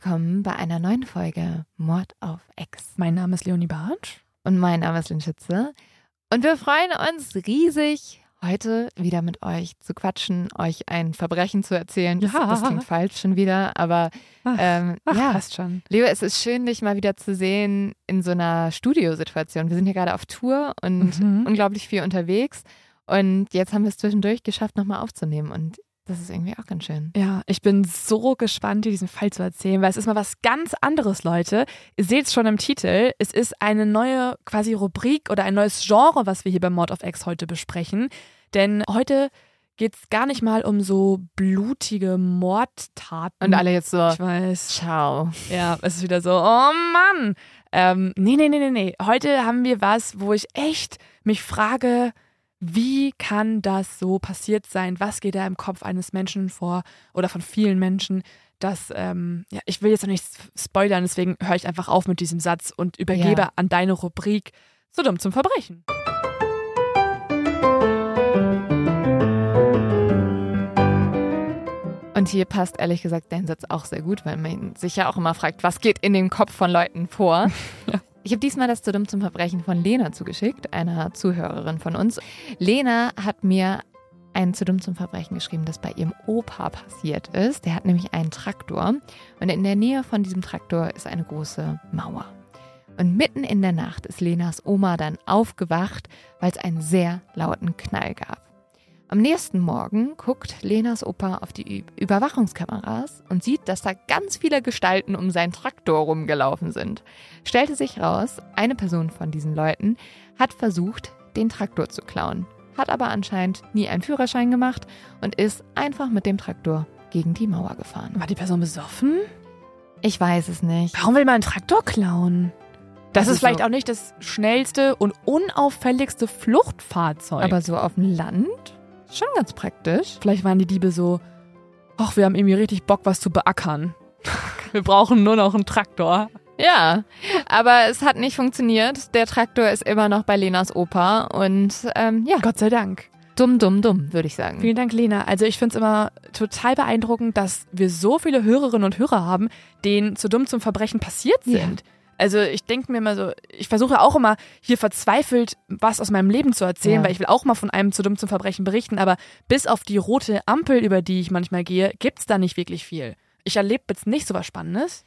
willkommen bei einer neuen Folge Mord auf Ex. Mein Name ist Leonie Bartsch. Und mein Name ist Lynn Schütze. Und wir freuen uns riesig, heute wieder mit euch zu quatschen, euch ein Verbrechen zu erzählen. Ja. Das, das klingt falsch schon wieder, aber Ach, ähm, Ach, ja. passt schon. Leo, es ist schön, dich mal wieder zu sehen in so einer Studiosituation. Wir sind hier gerade auf Tour und Mhm. unglaublich viel unterwegs. Und jetzt haben wir es zwischendurch geschafft, nochmal aufzunehmen. Und das ist irgendwie auch ganz schön. Ja, ich bin so gespannt, dir diesen Fall zu erzählen, weil es ist mal was ganz anderes, Leute. Ihr seht es schon im Titel. Es ist eine neue quasi Rubrik oder ein neues Genre, was wir hier bei Mord of X heute besprechen. Denn heute geht es gar nicht mal um so blutige Mordtaten. Und alle jetzt so, Ich weiß. ciao. Ja, es ist wieder so, oh Mann. Ähm, nee, nee, nee, nee, nee. Heute haben wir was, wo ich echt mich frage, wie kann das so passiert sein? Was geht da im Kopf eines Menschen vor oder von vielen Menschen? Das, ähm, ja, ich will jetzt noch nichts spoilern, deswegen höre ich einfach auf mit diesem Satz und übergebe Ja. an deine Rubrik so dumm zum Verbrechen. Und hier passt ehrlich gesagt dein Satz auch sehr gut, weil man sich ja auch immer fragt, was geht in den Kopf von Leuten vor. Ja. Ich habe diesmal das zu dumm zum Verbrechen von Lena zugeschickt, einer Zuhörerin von uns. Lena hat mir ein zu dumm zum Verbrechen geschrieben, das bei ihrem Opa passiert ist. Der hat nämlich einen Traktor und in der Nähe von diesem Traktor ist eine große Mauer. Und mitten in der Nacht ist Lenas Oma dann aufgewacht, weil es einen sehr lauten Knall gab. Am nächsten Morgen guckt Lenas Opa auf die Überwachungskameras und sieht, dass da ganz viele Gestalten um seinen Traktor rumgelaufen sind. Stellte sich raus, eine Person von diesen Leuten hat versucht, den Traktor zu klauen, hat aber anscheinend nie einen Führerschein gemacht und ist einfach mit dem Traktor gegen die Mauer gefahren. War die Person besoffen? Ich weiß es nicht. Warum will man einen Traktor klauen? Das Also ist vielleicht so- auch nicht das schnellste und unauffälligste Fluchtfahrzeug. Aber so auf dem Land schon ganz praktisch. Vielleicht waren die Diebe so, ach, wir haben irgendwie richtig Bock, was zu beackern. wir brauchen nur noch einen Traktor. Ja, aber es hat nicht funktioniert. Der Traktor ist immer noch bei Lenas Opa und ähm, ja, Gott sei Dank. dumm, dumm, dumm, würde ich sagen. Vielen Dank, Lena. Also ich finde es immer total beeindruckend, dass wir so viele Hörerinnen und Hörer haben, denen zu dumm zum Verbrechen passiert Ja. Also ich denke mir immer so, ich versuche auch immer hier verzweifelt was aus meinem Leben zu erzählen, Ja. weil ich will auch mal von einem zu dumm zum Verbrechen berichten, aber bis auf die rote Ampel, über die ich manchmal gehe, gibt's da nicht wirklich viel. Ich erlebe jetzt nicht so was Spannendes.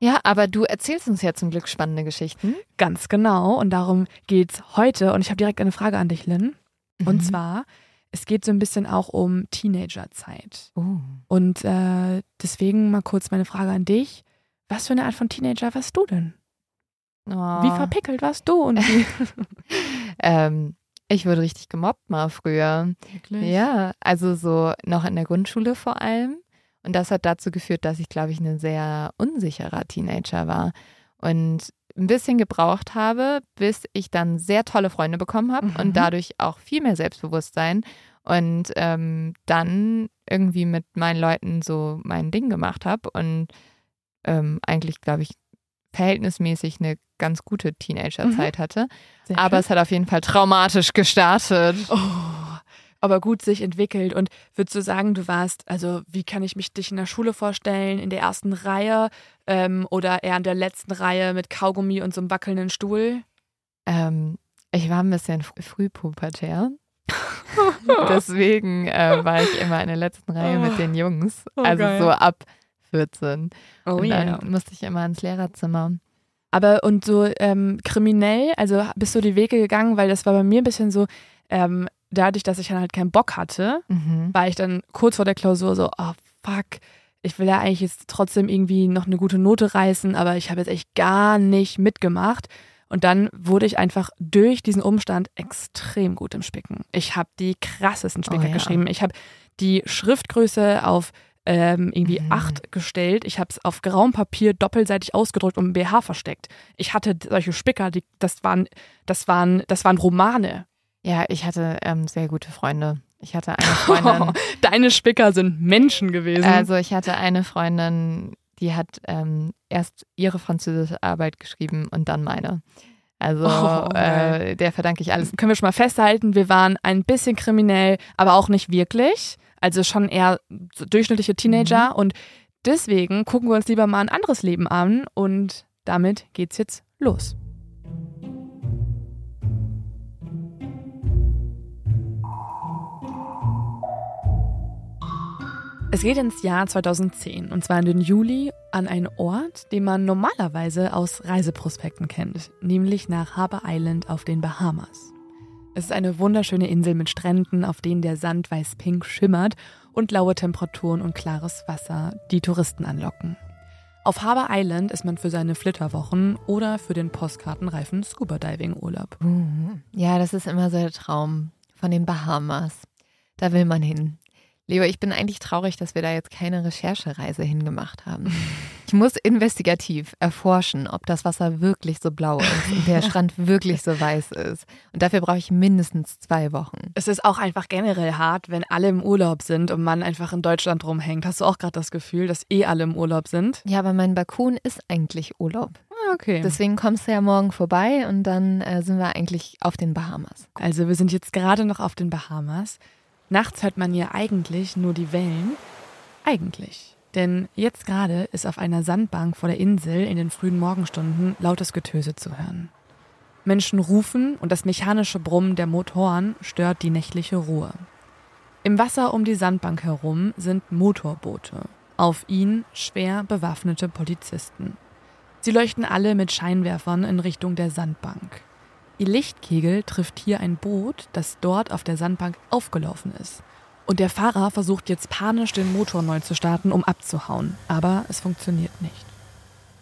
Ja, aber du erzählst uns ja zum Glück spannende Geschichten. Ganz genau. Und darum geht's heute. Und ich habe direkt eine Frage an dich, Lynn. Und Mhm. zwar, es geht so ein bisschen auch um Teenagerzeit. Oh. Und äh, deswegen mal kurz meine Frage an dich. Was für eine Art von Teenager warst du denn? Oh. Wie verpickelt warst du? Und wie ähm, ich wurde richtig gemobbt mal früher. Wirklich? Ja, also so noch in der Grundschule vor allem. Und das hat dazu geführt, dass ich, glaube ich, ein sehr unsicherer Teenager war und ein bisschen gebraucht habe, bis ich dann sehr tolle Freunde bekommen habe Mhm. und dadurch auch viel mehr Selbstbewusstsein und ähm, dann irgendwie mit meinen Leuten so mein Ding gemacht habe und ähm, eigentlich, glaube ich, verhältnismäßig eine ganz gute Teenagerzeit hatte. Sehr Aber schön. es hat auf jeden Fall traumatisch gestartet. Oh, aber gut sich entwickelt. Und würdest du sagen, du warst, also wie kann ich mich dich in der Schule vorstellen? In der ersten Reihe ähm, oder eher in der letzten Reihe mit Kaugummi und so einem wackelnden Stuhl? Ähm, ich war ein bisschen fr- frühpubertär. Deswegen äh, war ich immer in der letzten Reihe mit den Jungs. Oh, also geil. so ab 14. Oh und dann musste ich immer ins Lehrerzimmer. Aber und so ähm, kriminell, also bist du die Wege gegangen, weil das war bei mir ein bisschen so, ähm, dadurch, dass ich dann halt keinen Bock hatte, Mhm. war ich dann kurz vor der Klausur so, oh fuck, ich will ja eigentlich jetzt trotzdem irgendwie noch eine gute Note reißen, aber ich habe jetzt echt gar nicht mitgemacht. Und dann wurde ich einfach durch diesen Umstand extrem gut im Spicken. Ich habe die krassesten Spicker Oh ja. geschrieben. Ich habe die Schriftgröße auf ähm, irgendwie Mhm. acht gestellt. Ich habe es auf grauem Papier doppelseitig ausgedrückt und im BH versteckt. Ich hatte solche Spicker, die, das waren, das waren, das waren Romane. Ja, ich hatte ähm, sehr gute Freunde. Ich hatte eine Freundin, Deine Spicker sind Menschen gewesen. also ich hatte eine Freundin, die hat ähm, erst ihre französische Arbeit geschrieben und dann meine. Also Oh, geil. äh, der verdanke ich alles. können wir schon mal festhalten, wir waren ein bisschen kriminell, aber auch nicht wirklich. Also schon eher durchschnittliche Teenager. Und Deswegen gucken wir uns lieber mal ein anderes Leben an und damit geht's jetzt los. Es geht ins Jahr 2010 und zwar in den Juli an einen Ort, den man normalerweise aus Reiseprospekten kennt, nämlich nach Harbour Island auf den Bahamas. Es ist eine wunderschöne Insel mit Stränden, auf denen der Sand weiß-pink schimmert und laue Temperaturen und klares Wasser die Touristen anlocken. Auf Harbour Island ist man für seine Flitterwochen oder für den postkartenreifen Scuba-Diving-Urlaub. Ja, das ist immer so der Traum von den Bahamas. Da will man hin. Leo, ich bin eigentlich traurig, dass wir da jetzt keine Recherchereise hingemacht haben. Ich muss investigativ erforschen, ob das Wasser wirklich so blau ist und der Strand wirklich so weiß ist. Und dafür brauche ich mindestens zwei Wochen. Es ist auch einfach generell hart, wenn alle im Urlaub sind und man einfach in Deutschland rumhängt. Hast du auch gerade das Gefühl, dass eh alle im Urlaub sind? Ja, aber mein Bakun ist eigentlich Urlaub. Ah, okay. Deswegen kommst du ja morgen vorbei und dann äh, sind wir eigentlich auf den Bahamas. Also wir sind jetzt gerade noch auf den Bahamas. Nachts hört man ja eigentlich nur die Wellen. Eigentlich. Denn jetzt gerade ist auf einer Sandbank vor der Insel in den frühen Morgenstunden lautes Getöse zu hören. Menschen rufen und das mechanische Brummen der Motoren stört die nächtliche Ruhe. Im Wasser um die Sandbank herum sind Motorboote. Auf ihnen schwer bewaffnete Polizisten. Sie leuchten alle mit Scheinwerfern in Richtung der Sandbank. Ihr Lichtkegel trifft hier ein Boot, das dort auf der Sandbank aufgelaufen ist. Und der Fahrer versucht jetzt panisch den Motor neu zu starten, um abzuhauen. Aber es funktioniert nicht.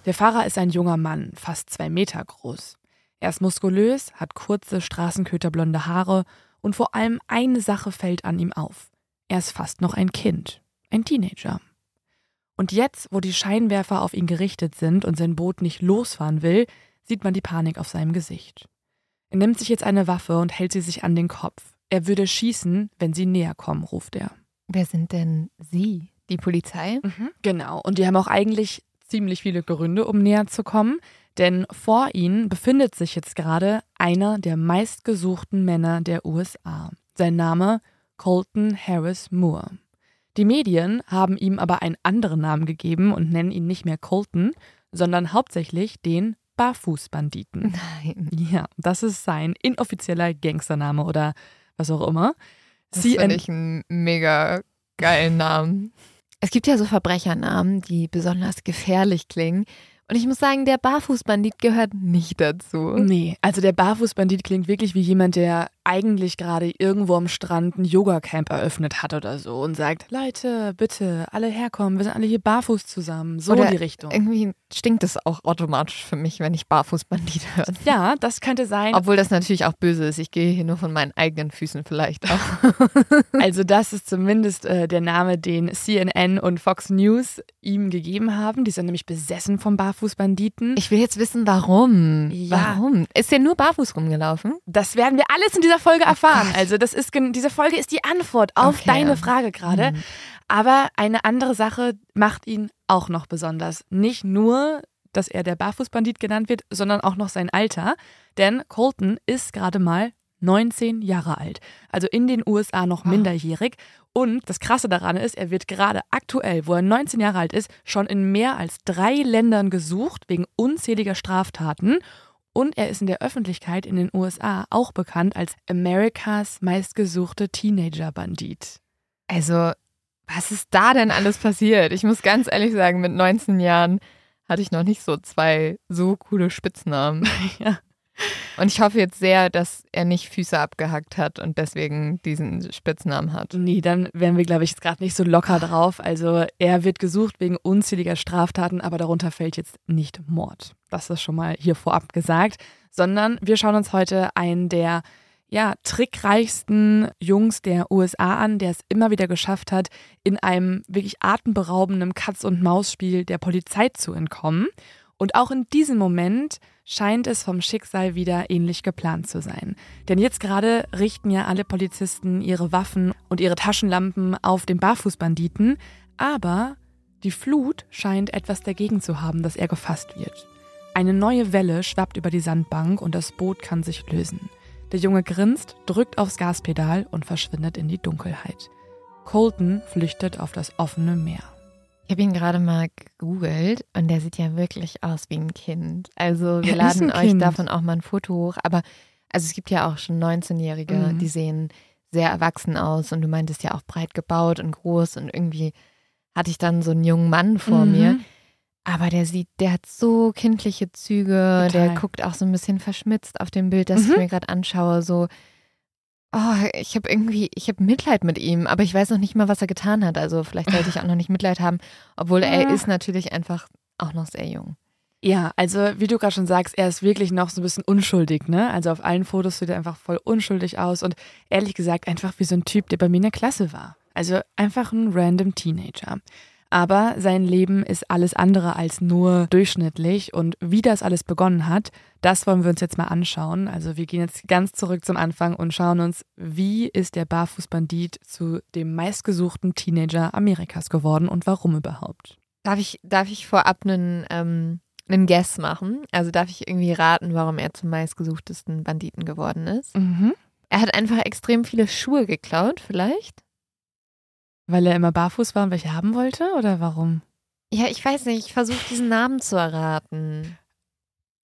Der Fahrer ist ein junger Mann, fast zwei Meter groß. Er ist muskulös, hat kurze, straßenköterblonde Haare und vor allem eine Sache fällt an ihm auf. Er ist fast noch ein Kind, ein Teenager. Und jetzt, wo die Scheinwerfer auf ihn gerichtet sind und sein Boot nicht losfahren will, sieht man die Panik auf seinem Gesicht. Er nimmt sich jetzt eine Waffe und hält sie sich an den Kopf. Er würde schießen, wenn sie näher kommen, ruft er. Wer sind denn Sie? Die Polizei? Mhm, genau. Und die haben auch eigentlich ziemlich viele Gründe, um näher zu kommen. Denn vor ihnen befindet sich jetzt gerade einer der meistgesuchten Männer der USA. Sein Name Colton Harris Moore. Die Medien haben ihm aber einen anderen Namen gegeben und nennen ihn nicht mehr Colton, sondern hauptsächlich den Barfußbanditen. Nein. Ja, das ist sein inoffizieller Gangstername oder was auch immer. Das finde ich einen mega geilen Namen. Es gibt ja so Verbrechernamen, die besonders gefährlich klingen. Und ich muss sagen, der Barfußbandit gehört nicht dazu. Nee, also der Barfußbandit klingt wirklich wie jemand, der eigentlich gerade irgendwo am Strand ein Yoga-Camp eröffnet hat oder so und sagt, Leute, bitte, alle herkommen, wir sind alle hier barfuß zusammen. So Oder in die Richtung. Irgendwie stinkt es auch automatisch für mich, wenn ich Barfußbandit höre. Ja, das könnte sein. Obwohl das natürlich auch böse ist. Ich gehe hier nur von meinen eigenen Füßen vielleicht auch. Also das ist zumindest äh, der Name, den CNN und Fox News ihm gegeben haben. Die sind nämlich besessen vom Barfußbanditen. Ich will jetzt wissen, warum. Ja. Warum? Ist der nur barfuß rumgelaufen? Das werden wir alles in dieser Folge erfahren. Gott. also das ist diese Folge ist die Antwort auf Okay. deine Frage gerade. Mhm. Aber eine andere Sache macht ihn auch noch besonders. Nicht nur, dass er der Barfußbandit genannt wird, sondern auch noch sein Alter. Denn Colton ist gerade mal 19 Jahre alt. Also in den USA noch Wow. minderjährig. Und das Krasse daran ist, er wird gerade aktuell, wo er 19 Jahre alt ist, schon in mehr als drei Ländern gesucht wegen unzähliger Straftaten. Und er ist in der Öffentlichkeit in den USA auch bekannt als Amerikas meistgesuchte Teenager-Bandit. Also, was ist da denn alles passiert? Ich muss ganz ehrlich sagen, mit 19 Jahren hatte ich noch nicht so zwei so coole Spitznamen. Ja. Und ich hoffe jetzt sehr, dass er nicht Füße abgehackt hat und deswegen diesen Spitznamen hat. Nee, dann wären wir, glaube ich, jetzt gerade nicht so locker drauf. Also er wird gesucht wegen unzähliger Straftaten, aber darunter fällt jetzt nicht Mord. Das ist schon mal hier vorab gesagt. Sondern wir schauen uns heute einen der ja, trickreichsten Jungs der USA an, der es immer wieder geschafft hat, in einem wirklich atemberaubenden Katz-und-Maus-Spiel der Polizei zu entkommen. Und auch in diesem Moment scheint es vom Schicksal wieder ähnlich geplant zu sein. Denn jetzt gerade richten ja alle Polizisten ihre Waffen und ihre Taschenlampen auf den Barfußbanditen, aber die Flut scheint etwas dagegen zu haben, dass er gefasst wird. Eine neue Welle schwappt über die Sandbank und das Boot kann sich lösen. Der Junge grinst, drückt aufs Gaspedal und verschwindet in die Dunkelheit. Colton flüchtet auf das offene Meer. Ich habe ihn gerade mal gegoogelt und der sieht ja wirklich aus wie ein Kind. Also wir Er laden euch Kind. davon auch mal ein Foto hoch. Aber also es gibt ja auch schon 19-Jährige, Mhm. die sehen sehr erwachsen aus und du meintest ja auch breit gebaut und groß und irgendwie hatte ich dann so einen jungen Mann vor Mhm. mir. Aber der sieht, der hat so kindliche Züge, der Total. guckt auch so ein bisschen verschmitzt auf dem Bild, das Mhm. ich mir gerade anschaue. So, oh, ich habe irgendwie, ich habe Mitleid mit ihm, aber ich weiß noch nicht mal, was er getan hat. Also vielleicht sollte ich auch noch nicht Mitleid haben, obwohl er Ja. ist natürlich einfach auch noch sehr jung. Ja, also wie du gerade schon sagst, er ist wirklich noch so ein bisschen unschuldig, ne? Also auf allen Fotos sieht er einfach voll unschuldig aus und ehrlich gesagt einfach wie so ein Typ, der bei mir in der Klasse war. Also einfach ein random Teenager. Aber sein Leben ist alles andere als nur durchschnittlich und wie das alles begonnen hat, das wollen wir uns jetzt mal anschauen. Also wir gehen jetzt ganz zurück zum Anfang und schauen uns, wie ist der Barfußbandit zu dem meistgesuchten Teenager Amerikas geworden und warum überhaupt? Darf ich, darf ich vorab einen, ähm, einen Guess machen? Also darf ich irgendwie raten, warum er zum meistgesuchtesten Banditen geworden ist? Mhm. Er hat einfach extrem viele Schuhe geklaut, vielleicht? Weil er immer barfuß war und welche haben wollte oder warum? Ja, ich weiß nicht, ich versuche diesen Namen zu erraten.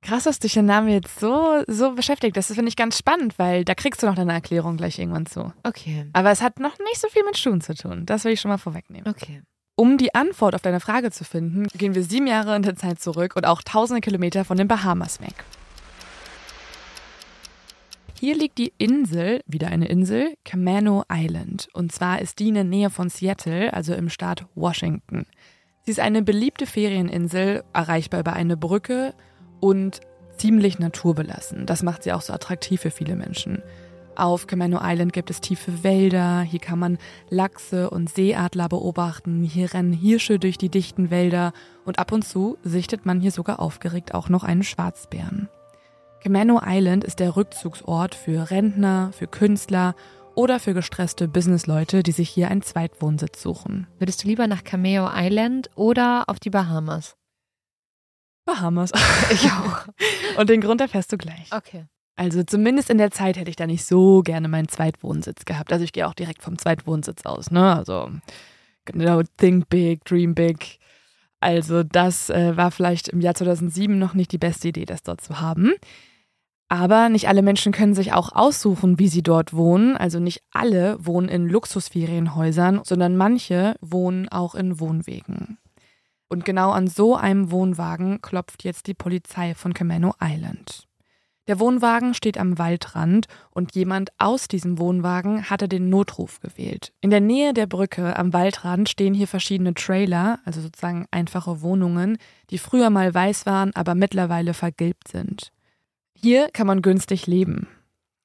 Krass, dass dich der Name jetzt so, so beschäftigt. Das finde ich ganz spannend, weil da kriegst du noch deine Erklärung gleich irgendwann zu. Okay. Aber es hat noch nicht so viel mit Schuhen zu tun. Das will ich schon mal vorwegnehmen. Okay. Um die Antwort auf deine Frage zu finden, gehen wir sieben Jahre in der Zeit zurück und auch tausende Kilometer von den Bahamas weg. Hier liegt die Insel, wieder eine Insel, Camano Island. Und zwar ist die in der Nähe von Seattle, also im Staat Washington. Sie ist eine beliebte Ferieninsel, erreichbar über eine Brücke und ziemlich naturbelassen. Das macht sie auch so attraktiv für viele Menschen. Auf Camano Island gibt es tiefe Wälder, hier kann man Lachse und Seeadler beobachten, hier rennen Hirsche durch die dichten Wälder und ab und zu sichtet man hier sogar aufgeregt auch noch einen Schwarzbären. Camano Island ist der Rückzugsort für Rentner, für Künstler oder für gestresste Businessleute, die sich hier einen Zweitwohnsitz suchen. Würdest du lieber nach Cameo Island oder auf die Bahamas? Bahamas. Ich auch. Und den Grund erfährst du gleich. Okay. Also zumindest in der Zeit hätte ich da nicht so gerne meinen Zweitwohnsitz gehabt. Also ich gehe auch direkt vom Zweitwohnsitz aus, ne? Also genau, think big, dream big. Also das äh, war vielleicht im Jahr 2007 noch nicht die beste Idee, das dort zu haben. Aber nicht alle Menschen können sich auch aussuchen, wie sie dort wohnen. Also nicht alle wohnen in Luxusferienhäusern, sondern manche wohnen auch in Wohnwegen. Und genau an so einem Wohnwagen klopft jetzt die Polizei von Camano Island. Der Wohnwagen steht am Waldrand und jemand aus diesem Wohnwagen hatte den Notruf gewählt. In der Nähe der Brücke am Waldrand stehen hier verschiedene Trailer, also sozusagen einfache Wohnungen, die früher mal weiß waren, aber mittlerweile vergilbt sind. Hier kann man günstig leben.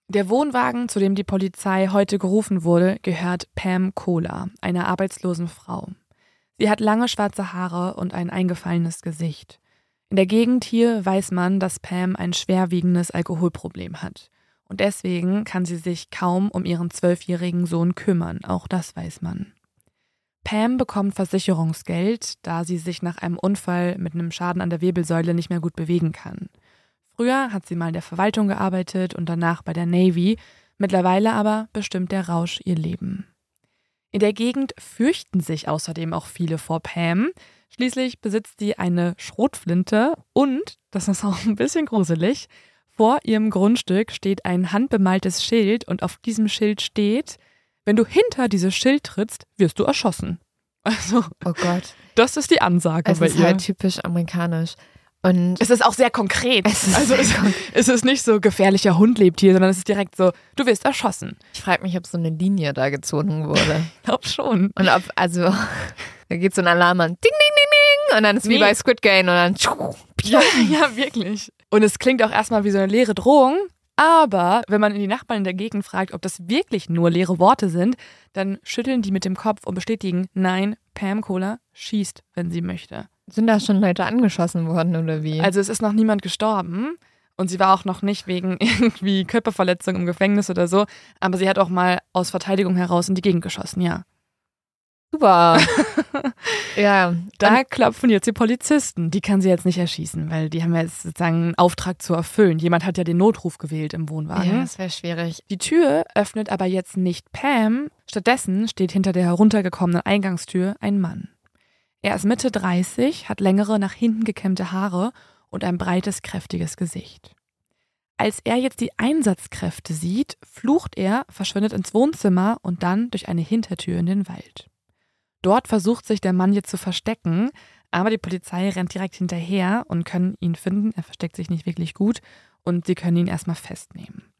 Der Wohnwagen, zu dem die Polizei heute gerufen wurde, gehört Pam Kohler, einer arbeitslosen Frau. Sie hat lange schwarze Haare und ein eingefallenes Gesicht. In der Gegend hier weiß man, dass Pam ein schwerwiegendes Alkoholproblem hat. Und deswegen kann sie sich kaum um ihren zwölfjährigen Sohn kümmern, auch das weiß man. Pam bekommt Versicherungsgeld, da sie sich nach einem Unfall mit einem Schaden an der Wirbelsäule nicht mehr gut bewegen kann. Früher hat sie mal in der Verwaltung gearbeitet und danach bei der Navy, mittlerweile aber bestimmt der Rausch ihr Leben. In der Gegend fürchten sich außerdem auch viele vor Pam. Schließlich besitzt sie eine Schrotflinte und, das ist auch ein bisschen gruselig, vor ihrem Grundstück steht ein handbemaltes Schild und auf diesem Schild steht, wenn du hinter dieses Schild trittst, wirst du erschossen. Also, Oh Gott. das ist die Ansage Es bei ist ihr. halt typisch amerikanisch. Und es ist auch sehr konkret. Es ist also es, konkret. es ist nicht so gefährlicher Hund lebt hier, sondern es ist direkt so, du wirst erschossen. ich frage mich, ob so eine Linie da gezogen wurde. Ich glaub schon. Und ob, also, da geht so ein Alarm an. Ding, ding, ding, ding. Und dann ist wie Nee. bei Squid Game und dann. Ja, ja, wirklich. Und es klingt auch erstmal wie so eine leere Drohung. Aber wenn man in die Nachbarn in der Gegend fragt, ob das wirklich nur leere Worte sind, dann schütteln die mit dem Kopf und bestätigen, nein, Pam Cola schießt, wenn sie möchte. Sind da schon Leute angeschossen worden oder wie? Also es ist noch niemand gestorben und sie war auch noch nicht wegen irgendwie Körperverletzung im Gefängnis oder so, aber sie hat auch mal aus Verteidigung heraus in die Gegend geschossen, ja. super. ja, Da klopfen jetzt die Polizisten. Die kann sie jetzt nicht erschießen, weil die haben ja jetzt sozusagen einen Auftrag zu erfüllen. Jemand hat ja den Notruf gewählt im Wohnwagen. ja, das wäre schwierig. Die Tür öffnet aber jetzt nicht Pam, stattdessen steht hinter der heruntergekommenen Eingangstür ein Mann. Er ist Mitte 30, hat längere, nach hinten gekämmte Haare und ein breites, kräftiges Gesicht. Als er jetzt die Einsatzkräfte sieht, flucht er, verschwindet ins Wohnzimmer und dann durch eine Hintertür in den Wald. Dort versucht sich der Mann jetzt zu verstecken, aber die Polizei rennt direkt hinterher und können ihn finden. Er versteckt sich nicht wirklich gut und sie können ihn erstmal festnehmen.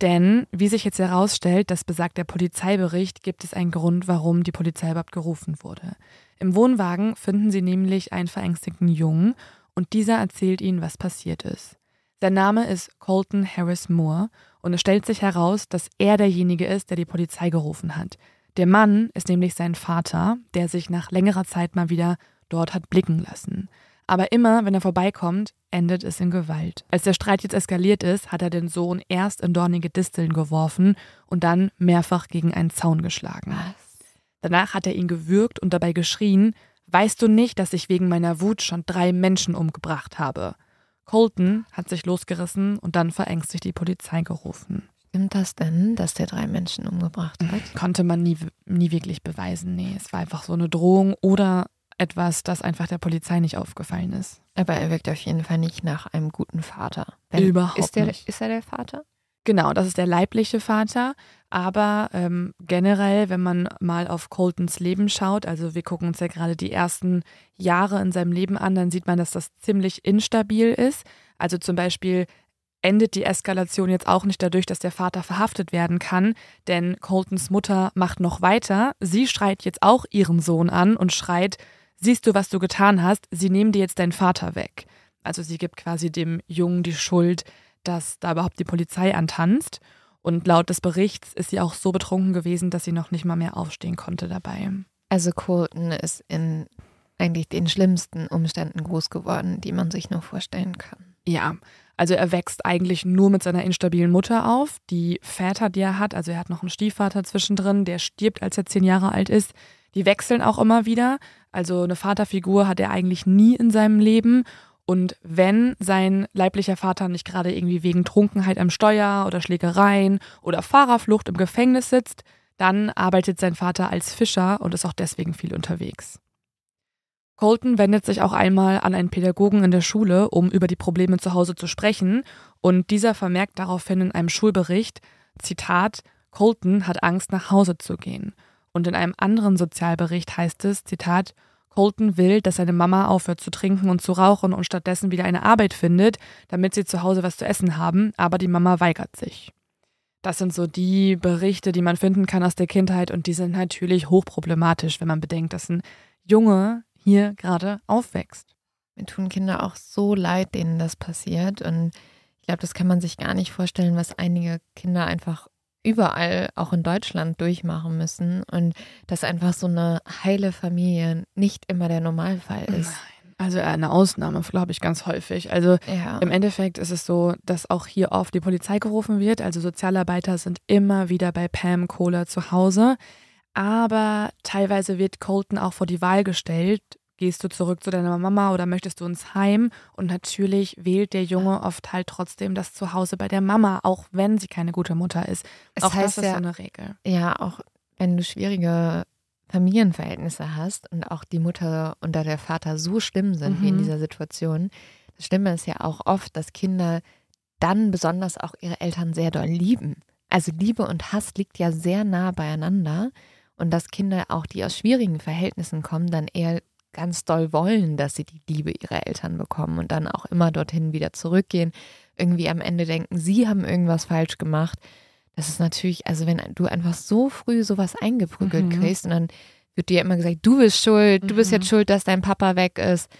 Denn, wie sich jetzt herausstellt, das besagt der Polizeibericht, gibt es einen Grund, warum die Polizei überhaupt gerufen wurde. Im Wohnwagen finden sie nämlich einen verängstigten Jungen und dieser erzählt ihnen, was passiert ist. Sein Name ist Colton Harris Moore und es stellt sich heraus, dass er derjenige ist, der die Polizei gerufen hat. Der Mann ist nämlich sein Vater, der sich nach längerer Zeit mal wieder dort hat blicken lassen. Aber immer, wenn er vorbeikommt, endet es in Gewalt. Als der Streit jetzt eskaliert ist, hat er den Sohn erst in dornige Disteln geworfen und dann mehrfach gegen einen Zaun geschlagen. Was? Danach hat er ihn gewürgt und dabei geschrien, Weißt du nicht, dass ich wegen meiner Wut schon drei Menschen umgebracht habe? Colton hat sich losgerissen und dann verängstigt die Polizei gerufen. Stimmt das denn, dass der drei Menschen umgebracht hat? Konnte man nie, nie wirklich beweisen. Nee, es war einfach so eine Drohung oder etwas, das einfach der Polizei nicht aufgefallen ist. Aber er wirkt auf jeden Fall nicht nach einem guten Vater. Wenn, Überhaupt ist der, nicht. Ist er der Vater? Genau, das ist der leibliche Vater. Aber ähm, generell, wenn man mal auf Coltons Leben schaut, also wir gucken uns ja gerade die ersten Jahre in seinem Leben an, dann sieht man, dass das ziemlich instabil ist. Also zum Beispiel endet die Eskalation jetzt auch nicht dadurch, dass der Vater verhaftet werden kann, denn Coltons Mutter macht noch weiter. Sie schreit jetzt auch ihren Sohn an und schreit, siehst du, was du getan hast, sie nehmen dir jetzt deinen Vater weg. Also sie gibt quasi dem Jungen die Schuld, dass da überhaupt die Polizei antanzt. Und laut des Berichts ist sie auch so betrunken gewesen, dass sie noch nicht mal mehr aufstehen konnte dabei. Also Colton ist in eigentlich den schlimmsten Umständen groß geworden, die man sich nur vorstellen kann. Ja, also er wächst eigentlich nur mit seiner instabilen Mutter auf. Die Väter, die er hat, also er hat noch einen Stiefvater zwischendrin, der stirbt, als er zehn Jahre alt ist. Die wechseln auch immer wieder. Also eine Vaterfigur hat er eigentlich nie in seinem Leben. Und wenn sein leiblicher Vater nicht gerade irgendwie wegen Trunkenheit am Steuer oder Schlägereien oder Fahrerflucht im Gefängnis sitzt, dann arbeitet sein Vater als Fischer und ist auch deswegen viel unterwegs. Colton wendet sich auch einmal an einen Pädagogen in der Schule, um über die Probleme zu Hause zu sprechen, und dieser vermerkt daraufhin in einem Schulbericht, Zitat, Colton hat Angst, nach Hause zu gehen. Und in einem anderen Sozialbericht heißt es, Zitat, Colton will, dass seine Mama aufhört zu trinken und zu rauchen und stattdessen wieder eine Arbeit findet, damit sie zu Hause was zu essen haben, aber die Mama weigert sich. Das sind so die Berichte, die man finden kann aus der Kindheit und die sind natürlich hochproblematisch, wenn man bedenkt, dass ein Junge hier gerade aufwächst. Mir tun Kinder auch so leid, denen das passiert. Und ich glaube, das kann man sich gar nicht vorstellen, was einige Kinder einfach überall, auch in Deutschland, durchmachen müssen. Und dass einfach so eine heile Familie nicht immer der Normalfall ist. Nein, also eine Ausnahme, glaube ich, ganz häufig. Also Ja. im Endeffekt ist es so, dass auch hier oft die Polizei gerufen wird. Also Sozialarbeiter sind immer wieder bei Pam Kohler zu Hause. Aber teilweise wird Colton auch vor die Wahl gestellt. Gehst du zurück zu deiner Mama oder möchtest du ins Heim? Und natürlich wählt der Junge oft halt trotzdem das Zuhause bei der Mama, auch wenn sie keine gute Mutter ist. Es auch heißt das ist ja- so eine Regel. Ja, auch wenn du schwierige Familienverhältnisse hast und auch die Mutter und der Vater so schlimm sind wie in Mhm. dieser Situation. Das Schlimme ist ja auch oft, dass Kinder dann besonders auch ihre Eltern sehr doll lieben. Also Liebe und Hass liegt ja sehr nah beieinander und dass Kinder auch, die aus schwierigen Verhältnissen kommen, dann eher ganz doll wollen, dass sie die Liebe ihrer Eltern bekommen und dann auch immer dorthin wieder zurückgehen. Irgendwie am Ende denken, sie haben irgendwas falsch gemacht. Das ist natürlich, also wenn du einfach so früh sowas eingeprügelt Mhm. kriegst und dann wird dir immer gesagt, du bist schuld, du bist Mhm. jetzt schuld, dass dein Papa weg ist.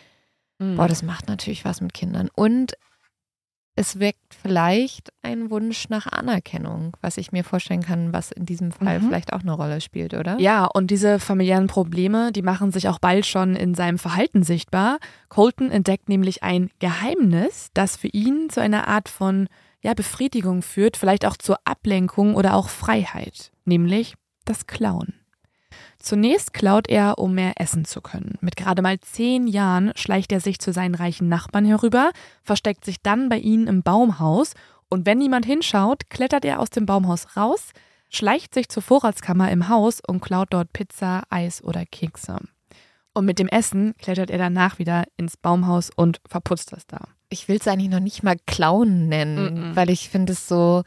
Mhm. Boah, das macht natürlich was mit Kindern. Und es weckt vielleicht einen Wunsch nach Anerkennung, was ich mir vorstellen kann, was in diesem Fall Mhm. vielleicht auch eine Rolle spielt, oder? Ja, und diese familiären Probleme, die machen sich auch bald schon in seinem Verhalten sichtbar. Colton entdeckt nämlich ein Geheimnis, das für ihn zu einer Art von ja, Befriedigung führt, vielleicht auch zur Ablenkung oder auch Freiheit, nämlich das Klauen. Zunächst klaut er, um mehr essen zu können. Mit gerade mal zehn Jahren schleicht er sich zu seinen reichen Nachbarn herüber, versteckt sich dann bei ihnen im Baumhaus und wenn niemand hinschaut, klettert er aus dem Baumhaus raus, schleicht sich zur Vorratskammer im Haus und klaut dort Pizza, Eis oder Kekse. Und mit dem Essen klettert er danach wieder ins Baumhaus und verputzt das da. Ich will es eigentlich noch nicht mal Clown nennen, Mm-mm. weil ich finde es so.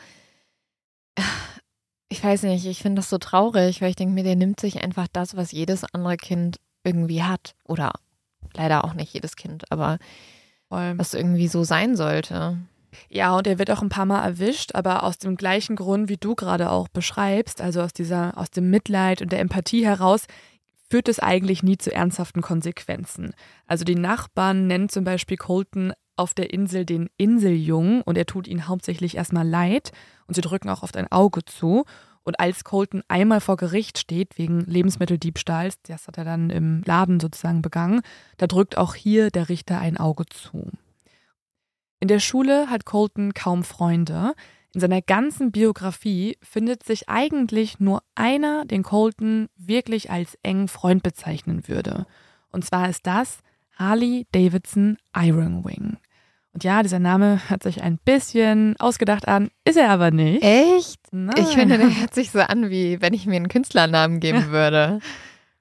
Ich weiß nicht, ich finde das so traurig, weil ich denke mir, der nimmt sich einfach das, was jedes andere Kind irgendwie hat. Oder leider auch nicht jedes Kind, aber Voll. was irgendwie so sein sollte. Ja, und er wird auch ein paar Mal erwischt, aber aus dem gleichen Grund, wie du gerade auch beschreibst, also aus dieser, aus dem Mitleid und der Empathie heraus, führt es eigentlich nie zu ernsthaften Konsequenzen. Also die Nachbarn nennen zum Beispiel Colton auf der Insel den Inseljungen und er tut ihnen hauptsächlich erstmal leid und sie drücken auch oft ein Auge zu. Und als Colton einmal vor Gericht steht wegen Lebensmitteldiebstahls, das hat er dann im Laden sozusagen begangen, da drückt auch hier der Richter ein Auge zu. In der Schule hat Colton kaum Freunde. In seiner ganzen Biografie findet sich eigentlich nur einer, den Colton wirklich als engen Freund bezeichnen würde. Und zwar ist das Harley Davidson Ironwing. Und ja, dieser Name hört sich ein bisschen ausgedacht an, ist er aber nicht. Echt? Nein. Ich finde, der hört sich so an, wie wenn ich mir einen Künstlernamen geben würde.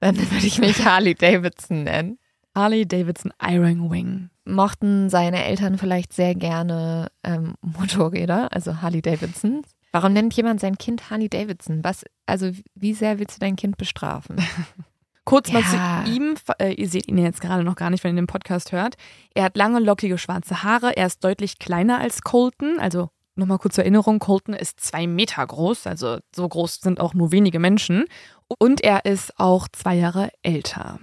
Dann würde ich mich Harley Davidson nennen. Harley Davidson Ironwing. Mochten seine Eltern vielleicht sehr gerne ähm, Motorräder, also Harley Davidson. Warum nennt jemand sein Kind Harley Davidson? Was, also wie sehr willst du dein Kind bestrafen? Kurz mal Ja. zu ihm. Äh, ihr seht ihn jetzt gerade noch gar nicht, wenn ihr den Podcast hört. Er hat lange, lockige, schwarze Haare. Er ist deutlich kleiner als Colton. Also nochmal kurz zur Erinnerung, Colton ist zwei Meter groß. Also so groß sind auch nur wenige Menschen. Und er ist auch zwei Jahre älter.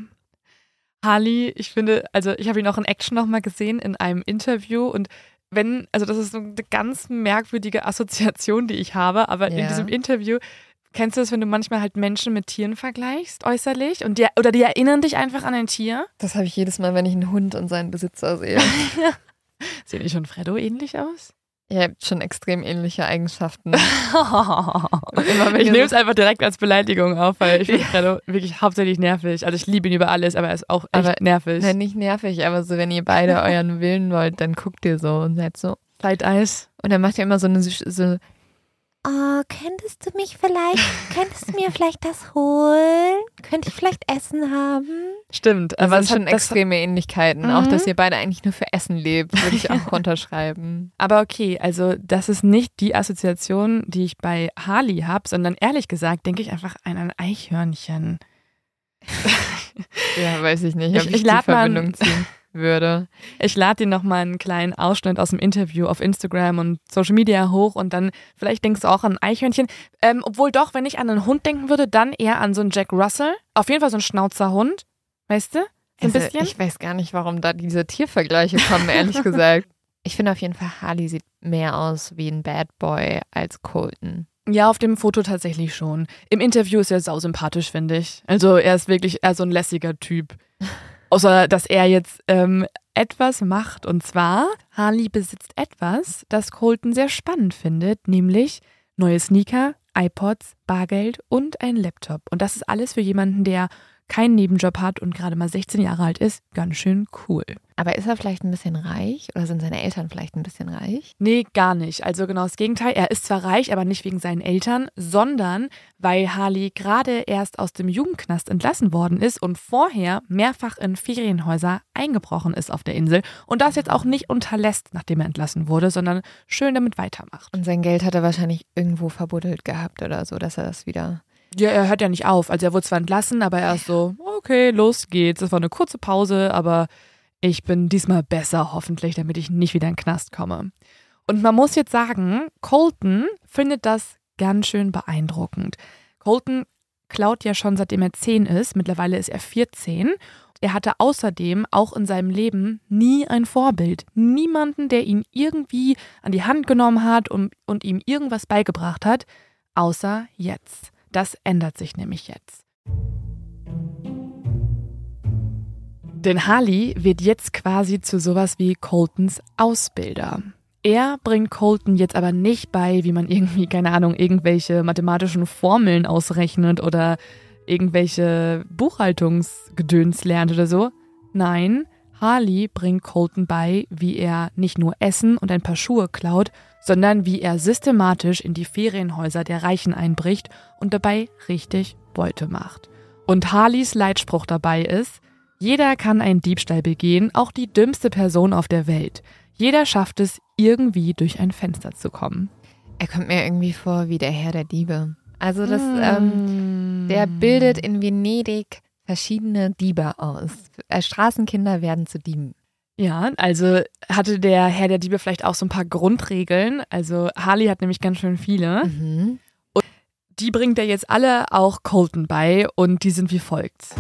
Harley, ich finde, also ich habe ihn auch in Action nochmal gesehen in einem Interview und wenn, also das ist so eine ganz merkwürdige Assoziation, die ich habe, aber in Ja. diesem Interview Kennst du das, wenn du manchmal halt Menschen mit Tieren vergleichst, äußerlich? Und die, oder die erinnern dich einfach an ein Tier? Das habe ich jedes Mal, wenn ich einen Hund und seinen Besitzer sehe. Sehen die schon Freddo ähnlich aus? Ihr habt schon extrem ähnliche Eigenschaften. ich nehme es einfach direkt als Beleidigung auf, weil ich finde Freddo wirklich hauptsächlich nervig. Also ich liebe ihn über alles, aber er ist auch echt Aber- nervig. Nein, nicht nervig, aber so, wenn ihr beide euren Willen wollt, dann guckt ihr so und seid so. Zeiteis. Und dann macht ihr immer so eine so, Oh, könntest du mich vielleicht, könntest du mir vielleicht das holen? Könnte ich vielleicht Essen haben? Stimmt, Aber aber es es sind schon extreme Ähnlichkeiten. Auch, Mhm. dass ihr beide eigentlich nur für Essen lebt, würde ich auch runterschreiben. aber okay, also das ist nicht die Assoziation, die ich bei Harley habe, sondern ehrlich gesagt denke ich einfach an ein Eichhörnchen. Ja, weiß ich nicht, ob Ich- ich, ich die lad mal ein- Verbindung ziehen würde. Ich lade dir nochmal einen kleinen Ausschnitt aus dem Interview auf Instagram und Social Media hoch und dann vielleicht denkst du auch an Eichhörnchen. Ähm, obwohl doch, wenn ich an einen Hund denken würde, dann eher an so einen Jack Russell. Auf jeden Fall so ein Schnauzerhund. Weißt du? So ein Also, bisschen. Ich weiß gar nicht, warum da diese Tiervergleiche kommen, ehrlich gesagt. Ich finde auf jeden Fall, Harley sieht mehr aus wie ein Bad Boy als Colton. Ja, auf dem Foto tatsächlich schon. Im Interview ist er sausympathisch, finde ich. Also er ist wirklich eher so ein lässiger Typ. Außer, dass er jetzt ähm, etwas macht. Und zwar, Harley besitzt etwas, das Colton sehr spannend findet, nämlich neue Sneaker, iPods, Bargeld und ein Laptop. Und das ist alles für jemanden, der keinen Nebenjob hat und gerade mal 16 Jahre alt ist, ganz schön cool. Aber ist er vielleicht ein bisschen reich oder sind seine Eltern vielleicht ein bisschen reich? Nee, gar nicht. Also genau das Gegenteil. Er ist zwar reich, aber nicht wegen seinen Eltern, sondern weil Harley gerade erst aus dem Jugendknast entlassen worden ist und vorher mehrfach in Ferienhäuser eingebrochen ist auf der Insel und das jetzt auch nicht unterlässt, nachdem er entlassen wurde, sondern schön damit weitermacht. Und sein Geld hat er wahrscheinlich irgendwo verbuddelt gehabt oder so, dass er das wieder. Ja, er hört ja nicht auf. Also er wurde zwar entlassen, aber er ist so, okay, los geht's. Das war eine kurze Pause, aber ich bin diesmal besser, hoffentlich, damit ich nicht wieder in den Knast komme. Und man muss jetzt sagen, Colton findet das ganz schön beeindruckend. Colton klaut ja schon seitdem er 10 ist, mittlerweile ist er 14. Er hatte außerdem auch in seinem Leben nie ein Vorbild. Niemanden, der ihn irgendwie an die Hand genommen hat und, und ihm irgendwas beigebracht hat, außer jetzt. Das ändert sich nämlich jetzt. Denn Harley wird jetzt quasi zu sowas wie Coltons Ausbilder. Er bringt Colton jetzt aber nicht bei, wie man irgendwie, keine Ahnung, irgendwelche mathematischen Formeln ausrechnet oder irgendwelche Buchhaltungsgedöns lernt oder so. Nein, Harley bringt Colton bei, wie er nicht nur Essen und ein paar Schuhe klaut, sondern wie er systematisch in die Ferienhäuser der Reichen einbricht und dabei richtig Beute macht. Und Harleys Leitspruch dabei ist, Jeder kann einen Diebstahl begehen, auch die dümmste Person auf der Welt. Jeder schafft es, irgendwie durch ein Fenster zu kommen. Er kommt mir irgendwie vor wie der Herr der Diebe. Also das, ähm, der bildet in Venedig verschiedene Diebe aus. Äh, Straßenkinder werden zu Dieben. Ja, also hatte der Herr der Diebe vielleicht auch so ein paar Grundregeln. Also Harley hat nämlich ganz schön viele. Mhm. Und die bringt er jetzt alle auch Colton bei und die sind wie folgt.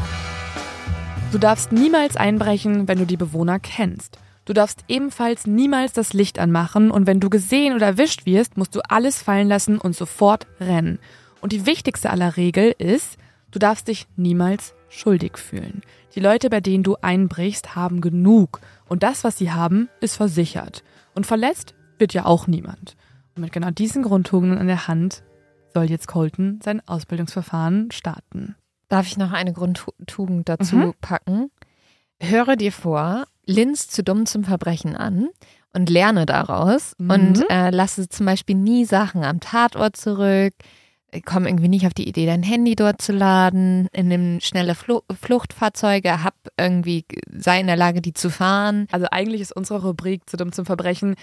Du darfst niemals einbrechen, wenn du die Bewohner kennst. Du darfst ebenfalls niemals das Licht anmachen und wenn du gesehen oder erwischt wirst, musst du alles fallen lassen und sofort rennen. Und die wichtigste aller Regeln ist, du darfst dich niemals schuldig fühlen. Die Leute, bei denen du einbrichst, haben genug und das, was sie haben, ist versichert. Und verletzt wird ja auch niemand. Und mit genau diesen Grundtugenden an der Hand soll jetzt Colton sein Ausbildungsverfahren starten. Darf ich noch eine Grundtugend dazu Mhm. packen? Höre dir vor, Linz zu dumm zum Verbrechen an und lerne daraus Mhm. und äh, lasse zum Beispiel nie Sachen am Tatort zurück. Komm irgendwie nicht auf die Idee, dein Handy dort zu laden, in einem schnelle Flu Fluchtfahrzeuge, hab irgendwie, sei in der Lage, die zu fahren. Also eigentlich ist unsere Rubrik zu dumm zum Verbrechen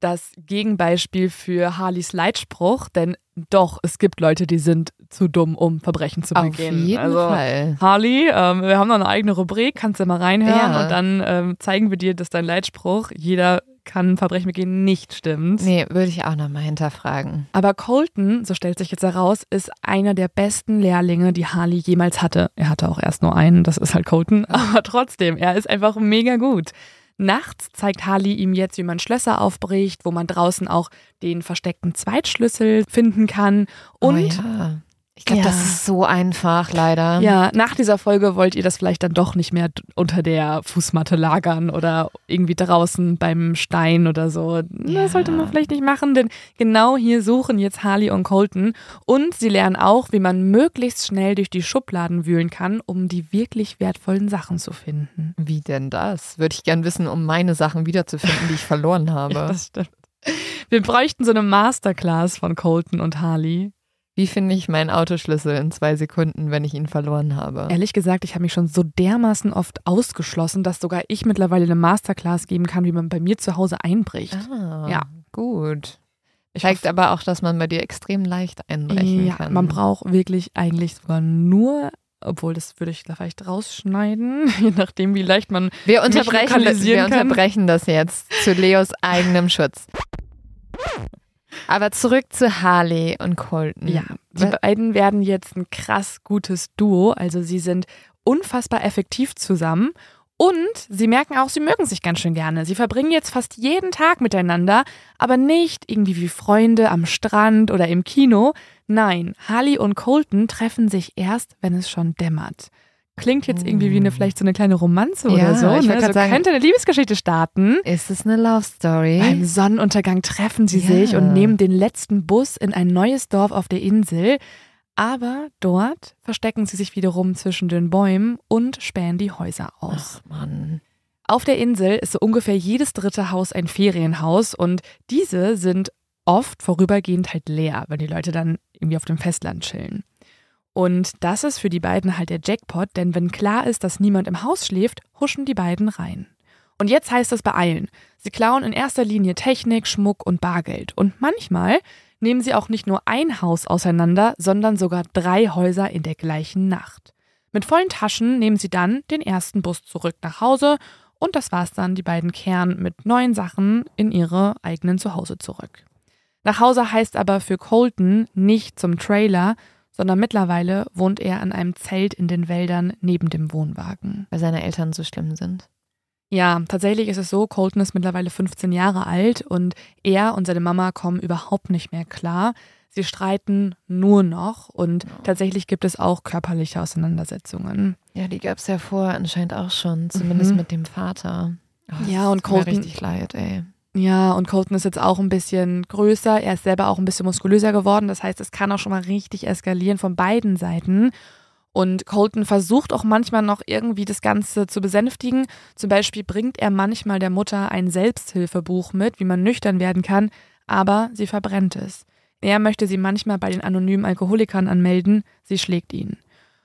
das Gegenbeispiel für Harleys Leitspruch, denn doch, es gibt Leute, die sind zu dumm, um Verbrechen zu Auf begehen. jeden also, Fall. Harley, ähm, wir haben noch eine eigene Rubrik, kannst du mal reinhören Ja. und dann ähm, zeigen wir dir, dass dein Leitspruch, jeder kann Verbrechen begehen, nicht stimmt. Nee, würde ich auch nochmal hinterfragen. Aber Colton, so stellt sich jetzt heraus, ist einer der besten Lehrlinge, die Harley jemals hatte. Er hatte auch erst nur einen, das ist halt Colton, aber trotzdem, er ist einfach mega gut. Nachts zeigt Harley ihm jetzt, wie man Schlösser aufbricht, wo man draußen auch den versteckten Zweitschlüssel finden kann. Und oh ja. Ich glaube, Ja. das ist so einfach, leider. Ja, nach dieser Folge wollt ihr das vielleicht dann doch nicht mehr unter der Fußmatte lagern oder irgendwie draußen beim Stein oder so. Ja. Das sollte man vielleicht nicht machen, denn genau hier suchen jetzt Harley und Colton und sie lernen auch, wie man möglichst schnell durch die Schubladen wühlen kann, um die wirklich wertvollen Sachen zu finden. Wie denn das? Würde ich gern wissen, um meine Sachen wiederzufinden, die ich verloren habe. Ja, das stimmt. Wir bräuchten so eine Masterclass von Colton und Harley. Wie finde ich meinen Autoschlüssel in zwei Sekunden, wenn ich ihn verloren habe? Ehrlich gesagt, ich habe mich schon so dermaßen oft ausgeschlossen, dass sogar ich mittlerweile eine Masterclass geben kann, wie man bei mir zu Hause einbricht. Ah, Ja. Gut. Ich Zeigt hoffe- aber auch, dass man bei dir extrem leicht einbrechen ja, kann. man braucht wirklich eigentlich sogar nur, obwohl das würde ich vielleicht rausschneiden, je nachdem, wie leicht man. wir unterbrechen, wir lokalisieren kann. unterbrechen das jetzt zu Leos eigenem Schutz. Aber zurück zu Harley und Colton. Ja, die beiden werden jetzt ein krass gutes Duo. Also sie sind unfassbar effektiv zusammen. Und sie merken auch, sie mögen sich ganz schön gerne. Sie verbringen jetzt fast jeden Tag miteinander, aber nicht irgendwie wie Freunde am Strand oder im Kino. Nein, Harley und Colton treffen sich erst, wenn es schon dämmert. Klingt jetzt irgendwie wie eine vielleicht so eine kleine Romanze Ja, oder so. ich Ne? So sagen- könnte eine Liebesgeschichte starten. Ist es eine Love Story? Beim Sonnenuntergang treffen sie Ja. sich und nehmen den letzten Bus in ein neues Dorf auf der Insel. Aber dort verstecken sie sich wiederum zwischen den Bäumen und spähen die Häuser aus. Ach Mann. Auf der Insel ist so ungefähr jedes dritte Haus ein Ferienhaus und diese sind oft vorübergehend halt leer, wenn die Leute dann irgendwie auf dem Festland chillen. Und das ist für die beiden halt der Jackpot, denn wenn klar ist, dass niemand im Haus schläft, huschen die beiden rein. Und jetzt heißt es beeilen. Sie klauen in erster Linie Technik, Schmuck und Bargeld. Und manchmal nehmen sie auch nicht nur ein Haus auseinander, sondern sogar drei Häuser in der gleichen Nacht. Mit vollen Taschen nehmen sie dann den ersten Bus zurück nach Hause und das war's dann. Die beiden kehren mit neuen Sachen in ihre eigenen Zuhause zurück. Nach Hause heißt aber für Colton nicht zum Trailer, sondern mittlerweile wohnt er an einem Zelt in den Wäldern neben dem Wohnwagen. Weil seine Eltern so schlimm sind. Ja, tatsächlich ist es so, Colton ist mittlerweile 15 Jahre alt und er und seine Mama kommen überhaupt nicht mehr klar. Sie streiten nur noch und tatsächlich gibt es auch körperliche Auseinandersetzungen. Ja, die gab es ja vorher anscheinend auch schon, zumindest Mhm. mit dem Vater. Oh, Ja, und Colton- richtig leid, ey. Ja, und Colton ist jetzt auch ein bisschen größer. Er ist selber auch ein bisschen muskulöser geworden. Das heißt, es kann auch schon mal richtig eskalieren von beiden Seiten. Und Colton versucht auch manchmal noch irgendwie das Ganze zu besänftigen. Zum Beispiel bringt er manchmal der Mutter ein Selbsthilfebuch mit, wie man nüchtern werden kann, aber sie verbrennt es. Er möchte sie manchmal bei den anonymen Alkoholikern anmelden, sie schlägt ihn.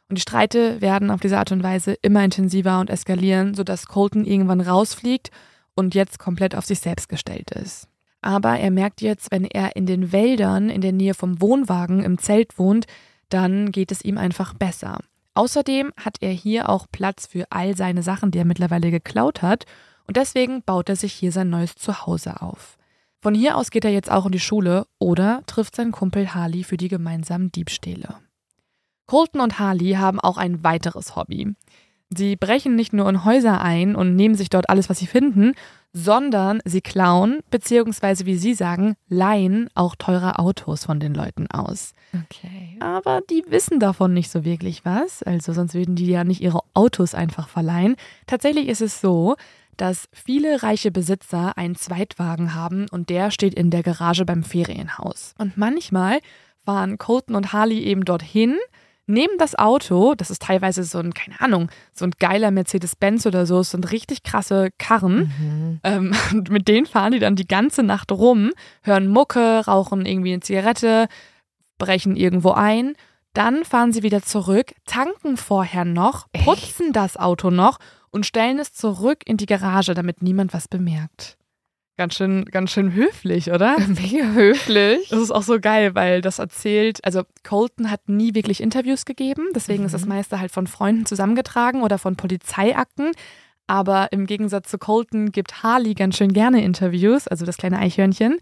Und die Streite werden auf diese Art und Weise immer intensiver und eskalieren, sodass Colton irgendwann rausfliegt und jetzt komplett auf sich selbst gestellt ist. Aber er merkt jetzt, wenn er in den Wäldern in der Nähe vom Wohnwagen im Zelt wohnt, dann geht es ihm einfach besser. Außerdem hat er hier auch Platz für all seine Sachen, die er mittlerweile geklaut hat, und deswegen baut er sich hier sein neues Zuhause auf. Von hier aus geht er jetzt auch in die Schule oder trifft seinen Kumpel Harley für die gemeinsamen Diebstähle. Colton und Harley haben auch ein weiteres Hobby. Sie brechen nicht nur in Häuser ein und nehmen sich dort alles, was sie finden, sondern sie klauen, beziehungsweise wie sie sagen, leihen auch teure Autos von den Leuten aus. Okay. Aber die wissen davon nicht so wirklich was, also sonst würden die ja nicht ihre Autos einfach verleihen. Tatsächlich ist es so, dass viele reiche Besitzer einen Zweitwagen haben und der steht in der Garage beim Ferienhaus. Und manchmal fahren Colton und Harley eben dorthin, nehmen das Auto, das ist teilweise so ein, keine Ahnung, so ein geiler Mercedes-Benz oder so, es sind richtig krasse Karren. Mhm. Ähm, und mit denen fahren die dann die ganze Nacht rum, hören Mucke, rauchen irgendwie eine Zigarette, brechen irgendwo ein. Dann fahren sie wieder zurück, tanken vorher noch, putzen das Auto noch und stellen es zurück in die Garage, damit niemand was bemerkt. Ganz schön, ganz schön höflich, oder? Mega höflich. Das ist auch so geil, weil das erzählt, also Colton hat nie wirklich Interviews gegeben, deswegen ist das Mhm. meiste halt von Freunden zusammengetragen oder von Polizeiakten. Aber im Gegensatz zu Colton gibt Harley ganz schön gerne Interviews, also das kleine Eichhörnchen.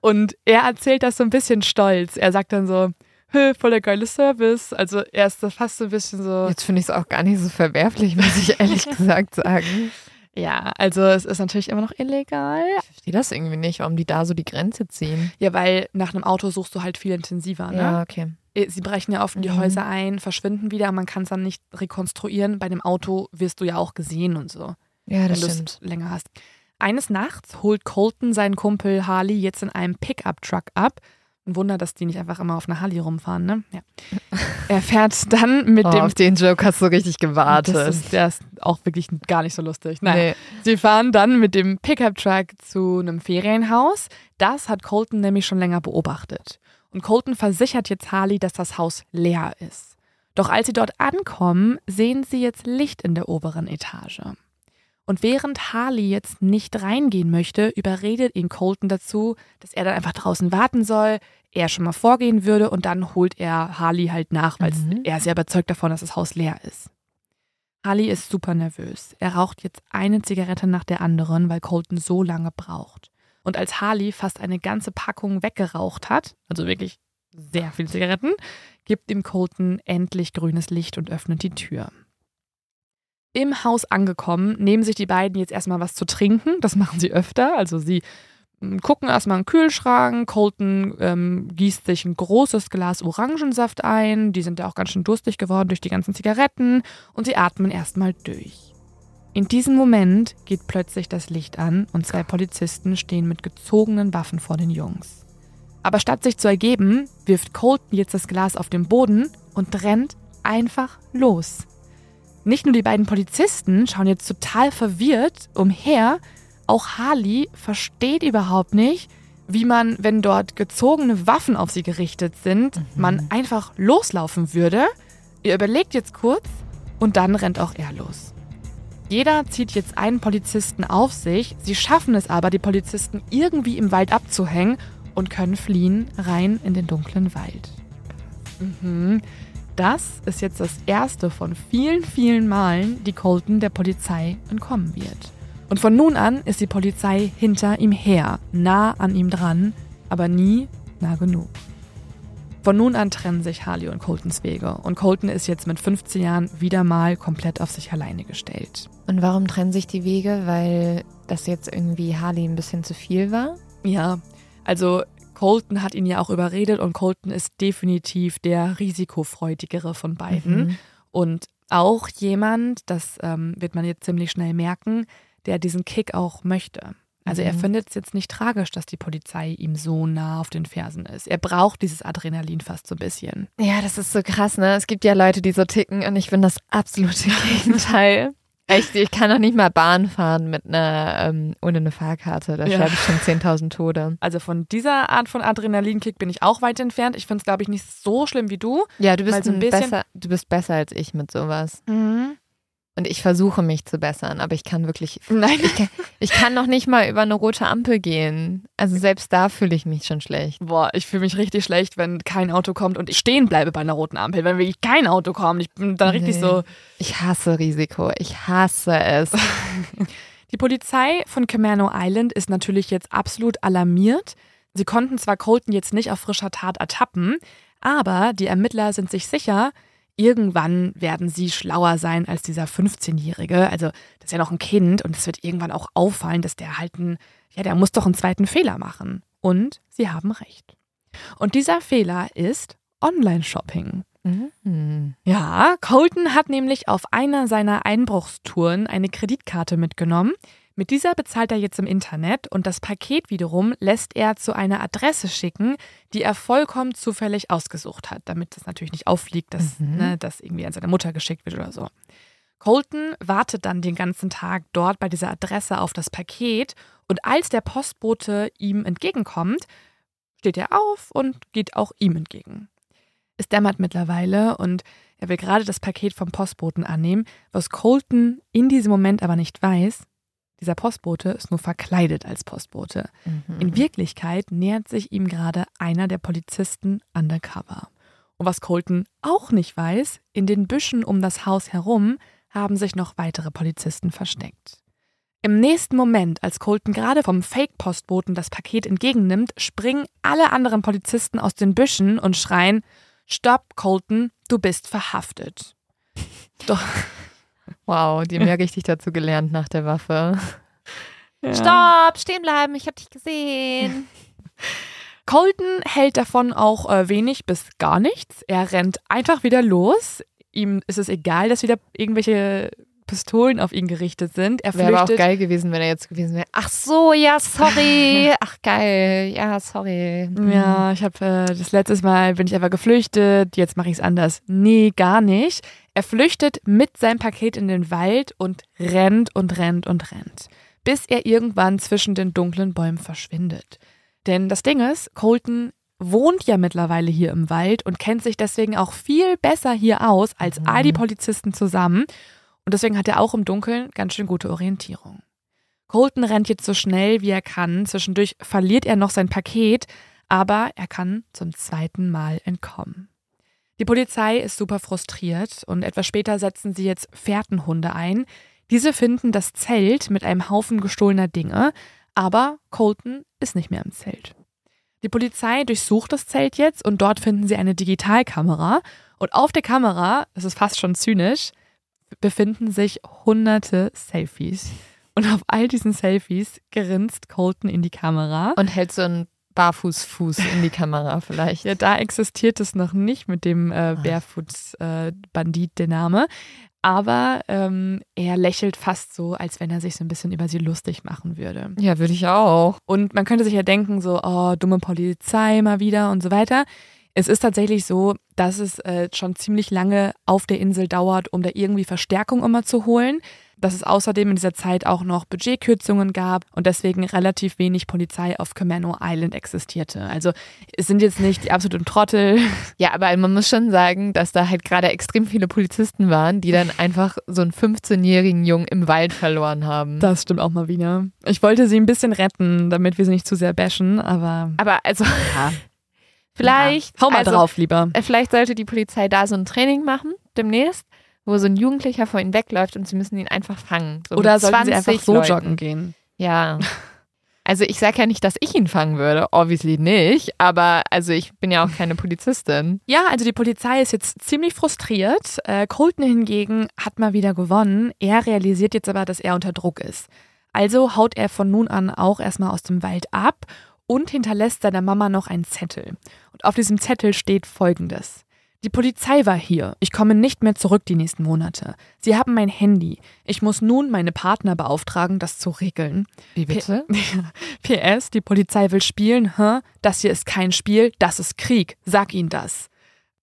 Und er erzählt das so ein bisschen stolz. Er sagt dann so, "Hö, voll der geile Service. Also er ist fast so ein bisschen so. Jetzt finde ich es auch gar nicht so verwerflich, muss ich ehrlich gesagt sagen. Ja, also es ist natürlich immer noch illegal. Ich verstehe das irgendwie nicht, warum die da so die Grenze ziehen. Ja, weil nach einem Auto suchst du halt viel intensiver, ne? Ja, okay. Sie brechen ja oft in die Mhm. Häuser ein, verschwinden wieder, man kann es dann nicht rekonstruieren. Bei dem Auto wirst du ja auch gesehen und so, Ja, wenn das du stimmt. es länger hast. Eines Nachts holt Colton seinen Kumpel Harley jetzt in einem Pickup-Truck ab. Ein Wunder, dass die nicht einfach immer auf einer Harley rumfahren, ne? Ja. Er fährt dann mit Oh, dem. auf den Joke hast du richtig gewartet. Das ist, der ist auch wirklich gar nicht so lustig. Nein. Nee. Sie fahren dann mit dem Pickup-Truck zu einem Ferienhaus. Das hat Colton nämlich schon länger beobachtet. Und Colton versichert jetzt Harley, dass das Haus leer ist. Doch als sie dort ankommen, sehen sie jetzt Licht in der oberen Etage. Und während Harley jetzt nicht reingehen möchte, überredet ihn Colton dazu, dass er dann einfach draußen warten soll, er schon mal vorgehen würde und dann holt er Harley halt nach, weil Mhm. er ist ja überzeugt davon, dass das Haus leer ist. Harley ist super nervös. Er raucht jetzt eine Zigarette nach der anderen, weil Colton so lange braucht. Und als Harley fast eine ganze Packung weggeraucht hat, also wirklich sehr viele Zigaretten, gibt ihm Colton endlich grünes Licht und öffnet die Tür. Im Haus angekommen, nehmen sich die beiden jetzt erstmal was zu trinken. Das machen sie öfter. Also sie mm, gucken erstmal in den Kühlschrank. Colton ähm, gießt sich ein großes Glas Orangensaft ein. Die sind ja auch ganz schön durstig geworden durch die ganzen Zigaretten. Und sie atmen erstmal durch. In diesem Moment geht plötzlich das Licht an und zwei Polizisten stehen mit gezogenen Waffen vor den Jungs. Aber statt sich zu ergeben, wirft Colton jetzt das Glas auf den Boden und rennt einfach los. Nicht nur die beiden Polizisten schauen jetzt total verwirrt umher, auch Harley versteht überhaupt nicht, wie man, wenn dort gezogene Waffen auf sie gerichtet sind, man einfach loslaufen würde. Ihr überlegt jetzt kurz und dann rennt auch er los. Jeder zieht jetzt einen Polizisten auf sich, sie schaffen es aber, die Polizisten irgendwie im Wald abzuhängen und können fliehen rein in den dunklen Wald. Mhm. Das ist jetzt das erste von vielen, vielen Malen, die Colton der Polizei entkommen wird. Und von nun an ist die Polizei hinter ihm her, nah an ihm dran, aber nie nah genug. Von nun an trennen sich Harley und Coltons Wege und Colton ist jetzt mit 15 Jahren wieder mal komplett auf sich alleine gestellt. Und warum trennen sich die Wege? Weil das jetzt irgendwie Harley ein bisschen zu viel war? Ja, also Colton hat ihn ja auch überredet und Colton ist definitiv der risikofreudigere von beiden. Mhm. Und auch jemand, das ähm, wird man jetzt ziemlich schnell merken, der diesen Kick auch möchte. Also er Mhm. findet es jetzt nicht tragisch, dass die Polizei ihm so nah auf den Fersen ist. Er braucht dieses Adrenalin fast so ein bisschen. Ja, das ist so krass, ne? Es gibt ja Leute, die so ticken und ich bin das absolute Gegenteil. Echt, ich kann doch nicht mal Bahn fahren mit einer, ähm, ohne eine Fahrkarte. Da Ja. sterbe ich schon 10.000 Tode. Also von dieser Art von Adrenalinkick bin ich auch weit entfernt. Ich finde es, glaube ich, nicht so schlimm wie du. Ja, du bist, so ein bisschen- besser, du bist besser als ich mit sowas. Und ich versuche mich zu bessern, aber ich kann wirklich, Nein. ich kann, ich kann noch nicht mal über eine rote Ampel gehen. Also selbst da fühle ich mich schon schlecht. Boah, ich fühle mich richtig schlecht, wenn kein Auto kommt und ich stehen bleibe bei einer roten Ampel. Wenn wirklich kein Auto kommt, ich bin dann richtig Nee. so. Ich hasse Risiko. Ich hasse es. Die Polizei von Camano Island ist natürlich jetzt absolut alarmiert. Sie konnten zwar Colton jetzt nicht auf frischer Tat ertappen, aber die Ermittler sind sich sicher, irgendwann werden sie schlauer sein als dieser 15-Jährige. Also, das ist ja noch ein Kind und es wird irgendwann auch auffallen, dass der halt ein, ja, der muss doch einen zweiten Fehler machen. Und sie haben recht. Und dieser Fehler ist Online-Shopping. Mhm. Ja, Colton hat nämlich auf einer seiner Einbruchstouren eine Kreditkarte mitgenommen. Mit dieser bezahlt er jetzt im Internet und das Paket wiederum lässt er zu einer Adresse schicken, die er vollkommen zufällig ausgesucht hat, damit das natürlich nicht auffliegt, dass Mhm. ne, das irgendwie an seine Mutter geschickt wird oder so. Colton wartet dann den ganzen Tag dort bei dieser Adresse auf das Paket und als der Postbote ihm entgegenkommt, steht er auf und geht auch ihm entgegen. Es dämmert mittlerweile und er will gerade das Paket vom Postboten annehmen, was Colton in diesem Moment aber nicht weiß. Dieser Postbote ist nur verkleidet als Postbote. Mhm. In Wirklichkeit nähert sich ihm gerade einer der Polizisten undercover. Und was Colton auch nicht weiß, in den Büschen um das Haus herum haben sich noch weitere Polizisten versteckt. Im nächsten Moment, als Colton gerade vom Fake-Postboten das Paket entgegennimmt, springen alle anderen Polizisten aus den Büschen und schreien: Stopp, Colton, du bist verhaftet. Doch. Wow, die haben ja richtig dazu gelernt nach der Waffe. Ja. Stopp, stehen bleiben, ich habe dich gesehen. Colton hält davon auch äh, wenig bis gar nichts. Er rennt einfach wieder los. Ihm ist es egal, dass wieder irgendwelche Pistolen auf ihn gerichtet sind. Er Wäre aber auch geil gewesen, wenn er jetzt gewesen wäre. Ach so, ja, sorry. Ach geil, ja, sorry. Ja, ich habe äh, das letztes Mal bin ich einfach geflüchtet, jetzt mache ich es anders. Nee, gar nicht. Er flüchtet mit seinem Paket in den Wald und rennt und rennt und rennt, bis er irgendwann zwischen den dunklen Bäumen verschwindet. Denn das Ding ist, Colton wohnt ja mittlerweile hier im Wald und kennt sich deswegen auch viel besser hier aus als all die Polizisten zusammen. Und deswegen hat er auch im Dunkeln ganz schön gute Orientierung. Colton rennt jetzt so schnell wie er kann. Zwischendurch verliert er noch sein Paket, aber er kann zum zweiten Mal entkommen. Die Polizei ist super frustriert und etwas später setzen sie jetzt Fährtenhunde ein. Diese finden das Zelt mit einem Haufen gestohlener Dinge, aber Colton ist nicht mehr im Zelt. Die Polizei durchsucht das Zelt jetzt und dort finden sie eine Digitalkamera. Und auf der Kamera, das ist fast schon zynisch, befinden sich hunderte Selfies. Und auf all diesen Selfies grinst Colton in die Kamera. Und hält so einen Barfußfuß in die Kamera vielleicht. Ja, da existiert es noch nicht mit dem äh, Barefoot-Bandit, der Name. Aber ähm, er lächelt fast so, als wenn er sich so ein bisschen über sie lustig machen würde. Ja, würde ich auch. Und man könnte sich ja denken, so, oh, dumme Polizei mal wieder und so weiter. Es ist tatsächlich so, dass es äh, schon ziemlich lange auf der Insel dauert, um da irgendwie Verstärkung immer zu holen. Dass es außerdem in dieser Zeit auch noch Budgetkürzungen gab und deswegen relativ wenig Polizei auf Camano Island existierte. Also es sind jetzt nicht die absoluten Trottel. Ja, aber man muss schon sagen, dass da halt gerade extrem viele Polizisten waren, die dann einfach so einen 15-jährigen Jungen im Wald verloren haben. Das stimmt auch mal wieder. Ich wollte sie ein bisschen retten, damit wir sie nicht zu sehr bashen, aber aber also ja. vielleicht. Ja. Hau mal also, drauf, lieber. äh, Vielleicht sollte die Polizei da so ein Training machen, demnächst, wo so ein Jugendlicher vor ihnen wegläuft und sie müssen ihn einfach fangen. So Oder sollten sie 20 einfach so Leuten. joggen gehen? Ja. Also ich sage ja nicht, dass ich ihn fangen würde, obviously nicht, aber also ich bin ja auch keine Polizistin. Ja, also die Polizei ist jetzt ziemlich frustriert. Äh, Colton hingegen hat mal wieder gewonnen. Er realisiert jetzt aber, dass er unter Druck ist. Also haut er von nun an auch erstmal aus dem Wald ab und hinterlässt seiner Mama noch einen Zettel. Und auf diesem Zettel steht folgendes. Die Polizei war hier. Ich komme nicht mehr zurück die nächsten Monate. Sie haben mein Handy. Ich muss nun meine Partner beauftragen, das zu regeln. Wie bitte? PS, die Polizei will spielen, hä? Das hier ist kein Spiel, das ist Krieg. Sag ihnen das.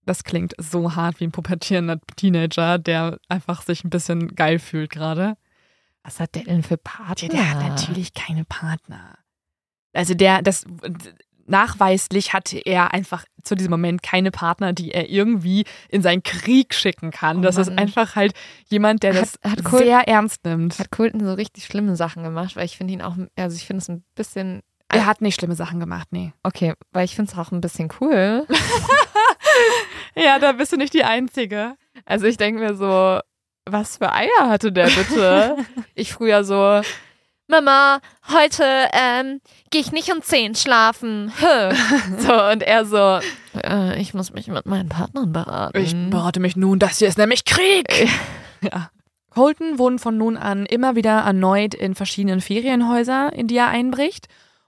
Das klingt so hart wie ein pubertierender Teenager, der einfach sich ein bisschen geil fühlt gerade. Was hat der denn für Partner? Der hat natürlich keine Partner. Also der, das nachweislich hatte er einfach zu diesem Moment keine Partner, die er irgendwie in seinen Krieg schicken kann. Oh das ist einfach halt jemand, der Hat- das hat Col- sehr ernst nimmt. Hat Colton so richtig schlimme Sachen gemacht, weil ich finde ihn auch, also ich finde es ein bisschen, Er hat nicht schlimme Sachen gemacht, nee. okay, weil ich finde es auch ein bisschen cool. Ja, da bist du nicht die Einzige. Also ich denke mir so, was für Eier hatte der bitte? ich früher so, Mama, heute ähm, gehe ich nicht um 10 schlafen. So, und er so, äh, ich muss mich mit meinen Partnern beraten. Ich berate mich nun, das hier ist nämlich Krieg. ja. Colton wohnt von nun an immer wieder erneut in verschiedenen Ferienhäusern, in die er einbricht.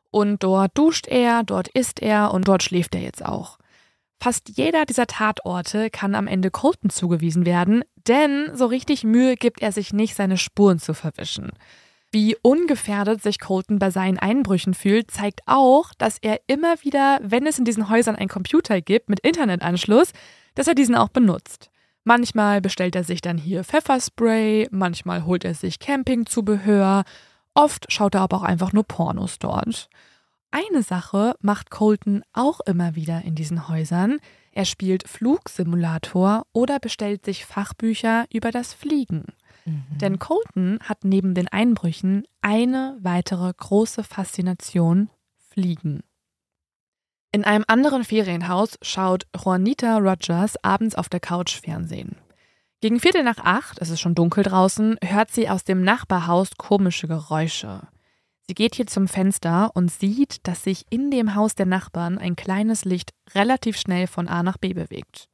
Und dort duscht er, dort isst er und dort schläft er jetzt auch. Fast jeder dieser Tatorte kann am Ende Colton zugewiesen werden, denn so richtig Mühe gibt er sich nicht, seine Spuren zu verwischen. Wie ungefährdet sich Colton bei seinen Einbrüchen fühlt, zeigt auch, dass er immer wieder, wenn es in diesen Häusern einen Computer gibt mit Internetanschluss, dass er diesen auch benutzt. Manchmal bestellt er sich dann hier Pfefferspray, manchmal holt er sich Campingzubehör, oft schaut er aber auch einfach nur Pornos dort. Eine Sache macht Colton auch immer wieder in diesen Häusern. Er spielt Flugsimulator oder bestellt sich Fachbücher über das Fliegen. Mhm. Denn Colton hat neben den Einbrüchen eine weitere große Faszination Fliegen. In einem anderen Ferienhaus schaut Juanita Rogers abends auf der Couch Fernsehen. Gegen Viertel nach acht, es ist schon dunkel draußen, hört sie aus dem Nachbarhaus komische Geräusche. Sie geht hier zum Fenster und sieht, dass sich in dem Haus der Nachbarn ein kleines Licht relativ schnell von A nach B bewegt.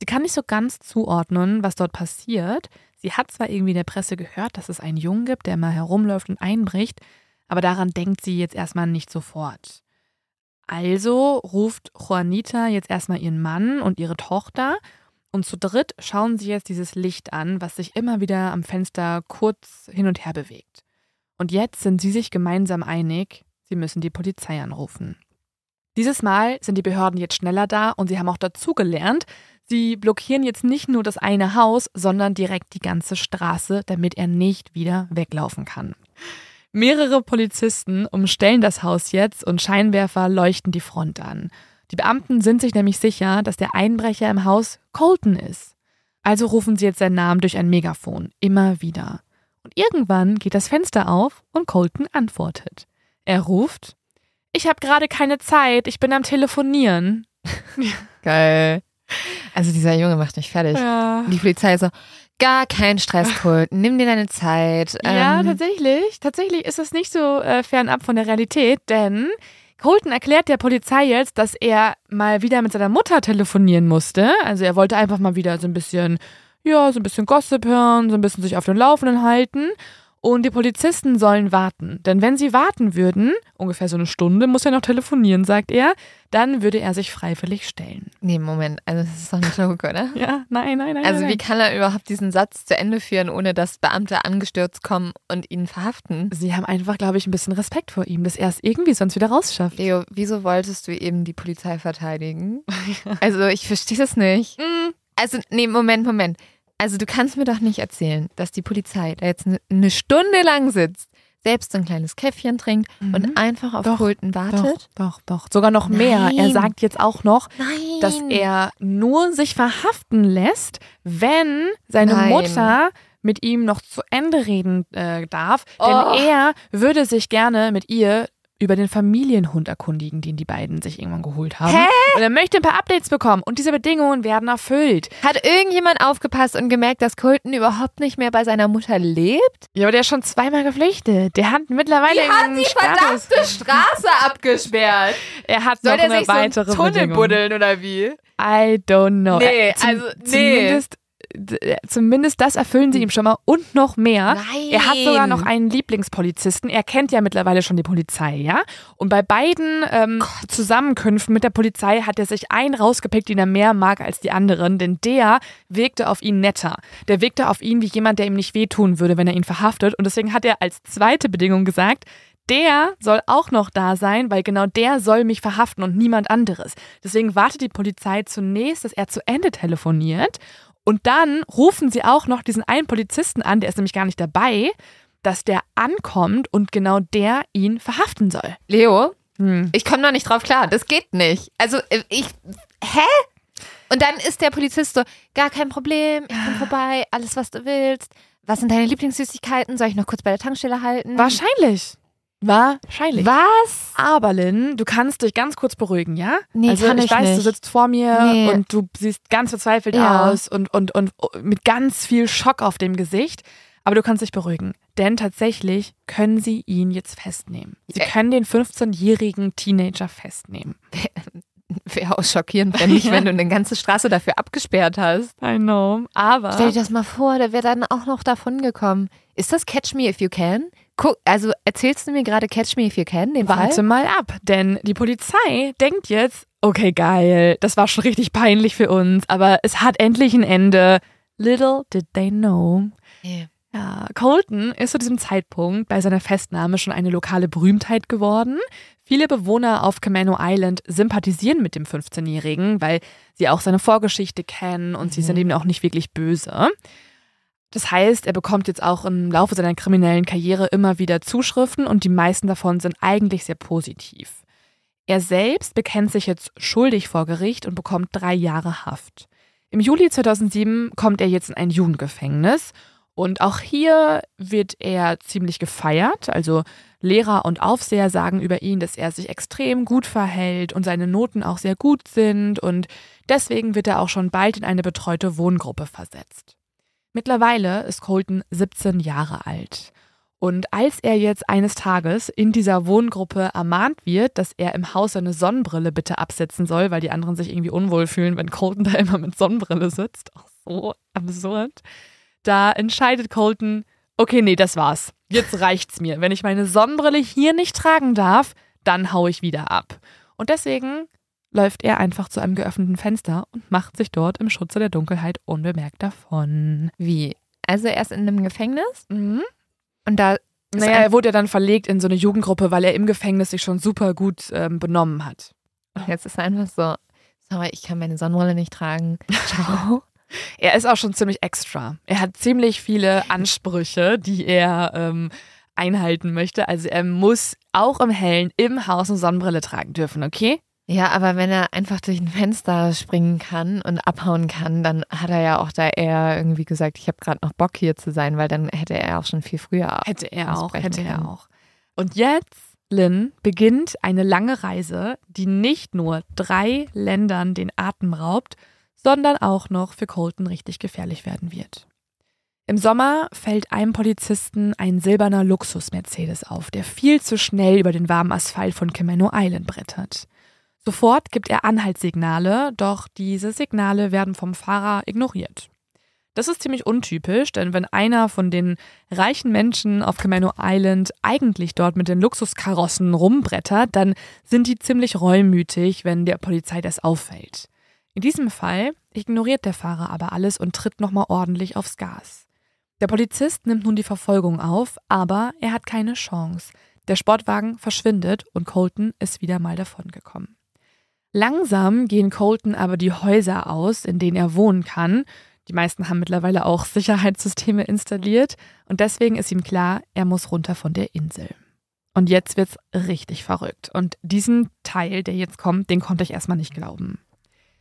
Sie kann nicht so ganz zuordnen, was dort passiert. Sie hat zwar irgendwie in der Presse gehört, dass es einen Jungen gibt, der mal herumläuft und einbricht, aber daran denkt sie jetzt erstmal nicht sofort. Also ruft Juanita jetzt erstmal ihren Mann und ihre Tochter und zu dritt schauen sie jetzt dieses Licht an, was sich immer wieder am Fenster kurz hin und her bewegt. Und jetzt sind sie sich gemeinsam einig, sie müssen die Polizei anrufen. Dieses Mal sind die Behörden jetzt schneller da und sie haben auch dazugelernt, sie blockieren jetzt nicht nur das eine Haus, sondern direkt die ganze Straße, damit er nicht wieder weglaufen kann. Mehrere Polizisten umstellen das Haus jetzt und Scheinwerfer leuchten die Front an. Die Beamten sind sich nämlich sicher, dass der Einbrecher im Haus Colton ist. Also rufen sie jetzt seinen Namen durch ein Megafon, immer wieder. Und irgendwann geht das Fenster auf und Colton antwortet. Er ruft: Ich habe gerade keine Zeit, ich bin am Telefonieren. Geil. Also dieser Junge macht mich fertig. Ja. Die Polizei so, gar kein Stress, Colton, nimm dir deine Zeit. Ja, Ähm, tatsächlich. Tatsächlich ist es nicht so äh, fernab von der Realität, denn Colton erklärt der Polizei jetzt, dass er mal wieder mit seiner Mutter telefonieren musste. Also er wollte einfach mal wieder so ein bisschen, ja, so ein bisschen Gossip hören, so ein bisschen sich auf dem Laufenden halten. Und die Polizisten sollen warten. Denn wenn sie warten würden, ungefähr so eine Stunde, muss er noch telefonieren, sagt er, dann würde er sich freiwillig stellen. Nee, Moment, also das ist doch ein Joke, oder? Ja, nein, nein, nein. Also nein, wie kann er überhaupt diesen Satz zu Ende führen, ohne dass Beamte angestürzt kommen und ihn verhaften? Sie haben einfach, glaube ich, ein bisschen Respekt vor ihm, dass er es irgendwie sonst wieder rausschafft. Leo, wieso wolltest du eben die Polizei verteidigen? Also ich verstehe das nicht. Mm, Also, nee, Moment, Moment. Also du kannst mir doch nicht erzählen, dass die Polizei da jetzt eine ne Stunde lang sitzt, selbst so ein kleines Käffchen trinkt Mhm. und einfach auf Doch, Colton wartet. Doch, doch, doch. Sogar noch mehr. Er Nein. sagt jetzt auch noch, Nein. dass er nur sich verhaften lässt, wenn seine Nein. Mutter mit ihm noch zu Ende reden äh, darf. Oh. Denn er würde sich gerne mit ihr über den Familienhund erkundigen, den die beiden sich irgendwann geholt haben. Hä? Und er möchte ein paar Updates bekommen. Und diese Bedingungen werden erfüllt. Hat irgendjemand aufgepasst und gemerkt, dass Colton überhaupt nicht mehr bei seiner Mutter lebt? Ja, aber der ist schon zweimal geflüchtet. Der hat mittlerweile einen Status. Straße abgesperrt. Er hat Soll noch eine sich so weitere Tunnel Bedingung. buddeln oder wie? I don't know. Nee, Äh, zum- also, nee. Zumindest, zumindest das erfüllen sie ihm schon mal und noch mehr. Nein. Er hat sogar noch einen Lieblingspolizisten. Er kennt ja mittlerweile schon die Polizei, ja? Und bei beiden ähm, Zusammenkünften mit der Polizei hat er sich einen rausgepickt, den er mehr mag als die anderen, denn der wirkte auf ihn netter. Der wirkte auf ihn wie jemand, der ihm nicht wehtun würde, wenn er ihn verhaftet. Und deswegen hat er als zweite Bedingung gesagt, der soll auch noch da sein, weil genau der soll mich verhaften und niemand anderes. Deswegen wartet die Polizei zunächst, dass er zu Ende telefoniert und dann rufen sie auch noch diesen einen Polizisten an, der ist nämlich gar nicht dabei, dass der ankommt und genau der ihn verhaften soll. Leo, Hm. ich komme noch nicht drauf klar. Das geht nicht. Also äh, ich, hä? Und dann ist der Polizist so, gar kein Problem, ich komm vorbei, alles was du willst. Was sind deine Lieblingssüßigkeiten? Soll ich noch kurz bei der Tankstelle halten? Wahrscheinlich. Wahrscheinlich. Was? Aber Lynn, du kannst dich ganz kurz beruhigen, ja? Nee, also kann ich, ich weiß, du nicht. sitzt vor mir Nee. und du siehst ganz verzweifelt Ja. aus und, und, und mit ganz viel Schock auf dem Gesicht. Aber du kannst dich beruhigen, denn tatsächlich können sie ihn jetzt festnehmen. Sie Äh. können den 15-jährigen Teenager festnehmen. Wäre auch schockierend, wenn nicht, Ja. wenn du eine ganze Straße dafür abgesperrt hast. I know. Aber Stell dir das mal vor, der wäre dann auch noch davon gekommen. Ist das Catch Me If You Can? Guck, also erzählst du mir gerade Catch Me If You Can, den warte Fall? mal ab, denn die Polizei denkt jetzt, okay, geil, das war schon richtig peinlich für uns, aber es hat endlich ein Ende. Little did they know. Nee. Ja, Colton ist zu diesem Zeitpunkt bei seiner Festnahme schon eine lokale Berühmtheit geworden. Viele Bewohner auf Camano Island sympathisieren mit dem 15-Jährigen, weil sie auch seine Vorgeschichte kennen und sie Mhm. sind ihm auch nicht wirklich böse. Das heißt, er bekommt jetzt auch im Laufe seiner kriminellen Karriere immer wieder Zuschriften und die meisten davon sind eigentlich sehr positiv. Er selbst bekennt sich jetzt schuldig vor Gericht und bekommt drei Jahre Haft. Im Juli 2007 kommt er jetzt in ein Jugendgefängnis und auch hier wird er ziemlich gefeiert. Also Lehrer und Aufseher sagen über ihn, dass er sich extrem gut verhält und seine Noten auch sehr gut sind und deswegen wird er auch schon bald in eine betreute Wohngruppe versetzt. Mittlerweile ist Colton 17 Jahre alt. Und als er jetzt eines Tages in dieser Wohngruppe ermahnt wird, dass er im Haus seine Sonnenbrille bitte absetzen soll, weil die anderen sich irgendwie unwohl fühlen, wenn Colton da immer mit Sonnenbrille sitzt. Auch so absurd. Da entscheidet Colton, okay, nee, das war's. Jetzt reicht's mir. Wenn ich meine Sonnenbrille hier nicht tragen darf, dann hau ich wieder ab. Und deswegen läuft er einfach zu einem geöffneten Fenster und macht sich dort im Schutze der Dunkelheit unbemerkt davon. Wie? Also er ist in einem Gefängnis Mhm. und da Naja, er wurde ja dann verlegt in so eine Jugendgruppe, weil er im Gefängnis sich schon super gut ähm, benommen hat. jetzt ist er einfach so, sorry, ich kann meine Sonnenbrille nicht tragen. Ciao. Er ist auch schon ziemlich extra. Er hat ziemlich viele Ansprüche, die er ähm, einhalten möchte. Also er muss auch im Hellen im Haus eine Sonnenbrille tragen dürfen, okay? Ja, aber wenn er einfach durch ein Fenster springen kann und abhauen kann, dann hat er ja auch da eher irgendwie gesagt, ich habe gerade noch Bock hier zu sein, weil dann hätte er auch schon viel früher. Hätte er auch, hätte er auch. Und jetzt, Lynn, beginnt eine lange Reise, die nicht nur drei Ländern den Atem raubt, sondern auch noch für Colton richtig gefährlich werden wird. Im Sommer fällt einem Polizisten ein silberner Luxus-Mercedes auf, der viel zu schnell über den warmen Asphalt von Camano Island brettert. Sofort gibt er Anhaltssignale, doch diese Signale werden vom Fahrer ignoriert. Das ist ziemlich untypisch, denn wenn einer von den reichen Menschen auf Camano Island eigentlich dort mit den Luxuskarossen rumbrettert, dann sind die ziemlich reumütig, wenn der Polizei das auffällt. In diesem Fall ignoriert der Fahrer aber alles und tritt nochmal ordentlich aufs Gas. Der Polizist nimmt nun die Verfolgung auf, aber er hat keine Chance. Der Sportwagen verschwindet und Colton ist wieder mal davongekommen. Langsam gehen Colton aber die Häuser aus, in denen er wohnen kann. Die meisten haben mittlerweile auch Sicherheitssysteme installiert und deswegen ist ihm klar, er muss runter von der Insel. Und jetzt wird's richtig verrückt. Und diesen Teil, der jetzt kommt, den konnte ich erstmal nicht glauben.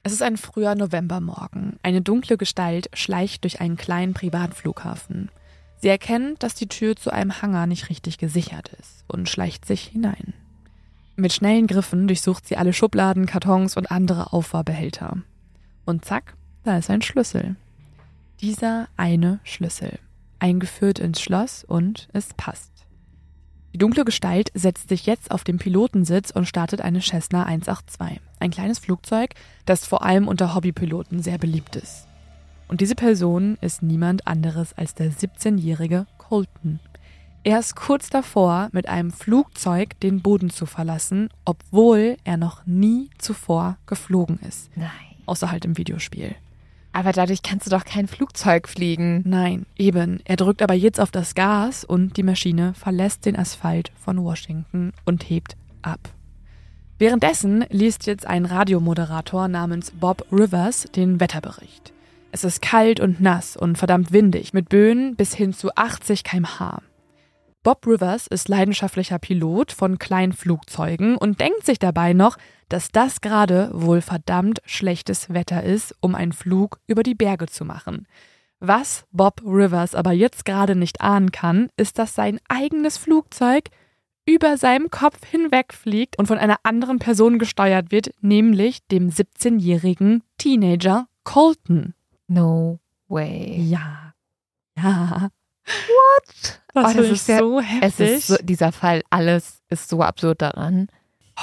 Es ist ein früher Novembermorgen. Eine dunkle Gestalt schleicht durch einen kleinen Privatflughafen. Sie erkennt, dass die Tür zu einem Hangar nicht richtig gesichert ist und schleicht sich hinein. Mit schnellen Griffen durchsucht sie alle Schubladen, Kartons und andere Aufwahrbehälter. Und zack, da ist ein Schlüssel. Dieser eine Schlüssel. Eingeführt ins Schloss und es passt. Die dunkle Gestalt setzt sich jetzt auf den Pilotensitz und startet eine Cessna 182. Ein kleines Flugzeug, das vor allem unter Hobbypiloten sehr beliebt ist. Und diese Person ist niemand anderes als der 17-jährige Colton. Er ist kurz davor, mit einem Flugzeug den Boden zu verlassen, obwohl er noch nie zuvor geflogen ist. Nein. Außer halt im Videospiel. Aber dadurch kannst du doch kein Flugzeug fliegen. Nein, eben. Er drückt aber jetzt auf das Gas und die Maschine verlässt den Asphalt von Washington und hebt ab. Währenddessen liest jetzt ein Radiomoderator namens Bob Rivers den Wetterbericht. Es ist kalt und nass und verdammt windig, mit Böen bis hin zu 80 km/h. Bob Rivers ist leidenschaftlicher Pilot von kleinen Flugzeugen und denkt sich dabei noch, dass das gerade wohl verdammt schlechtes Wetter ist, um einen Flug über die Berge zu machen. Was Bob Rivers aber jetzt gerade nicht ahnen kann, ist, dass sein eigenes Flugzeug über seinem Kopf hinwegfliegt und von einer anderen Person gesteuert wird, nämlich dem 17-jährigen Teenager Colton. No way. Ja. Ja. What? Das, Oh, das ist ja- so Es heftig. ist so, dieser Fall, alles ist so absurd daran.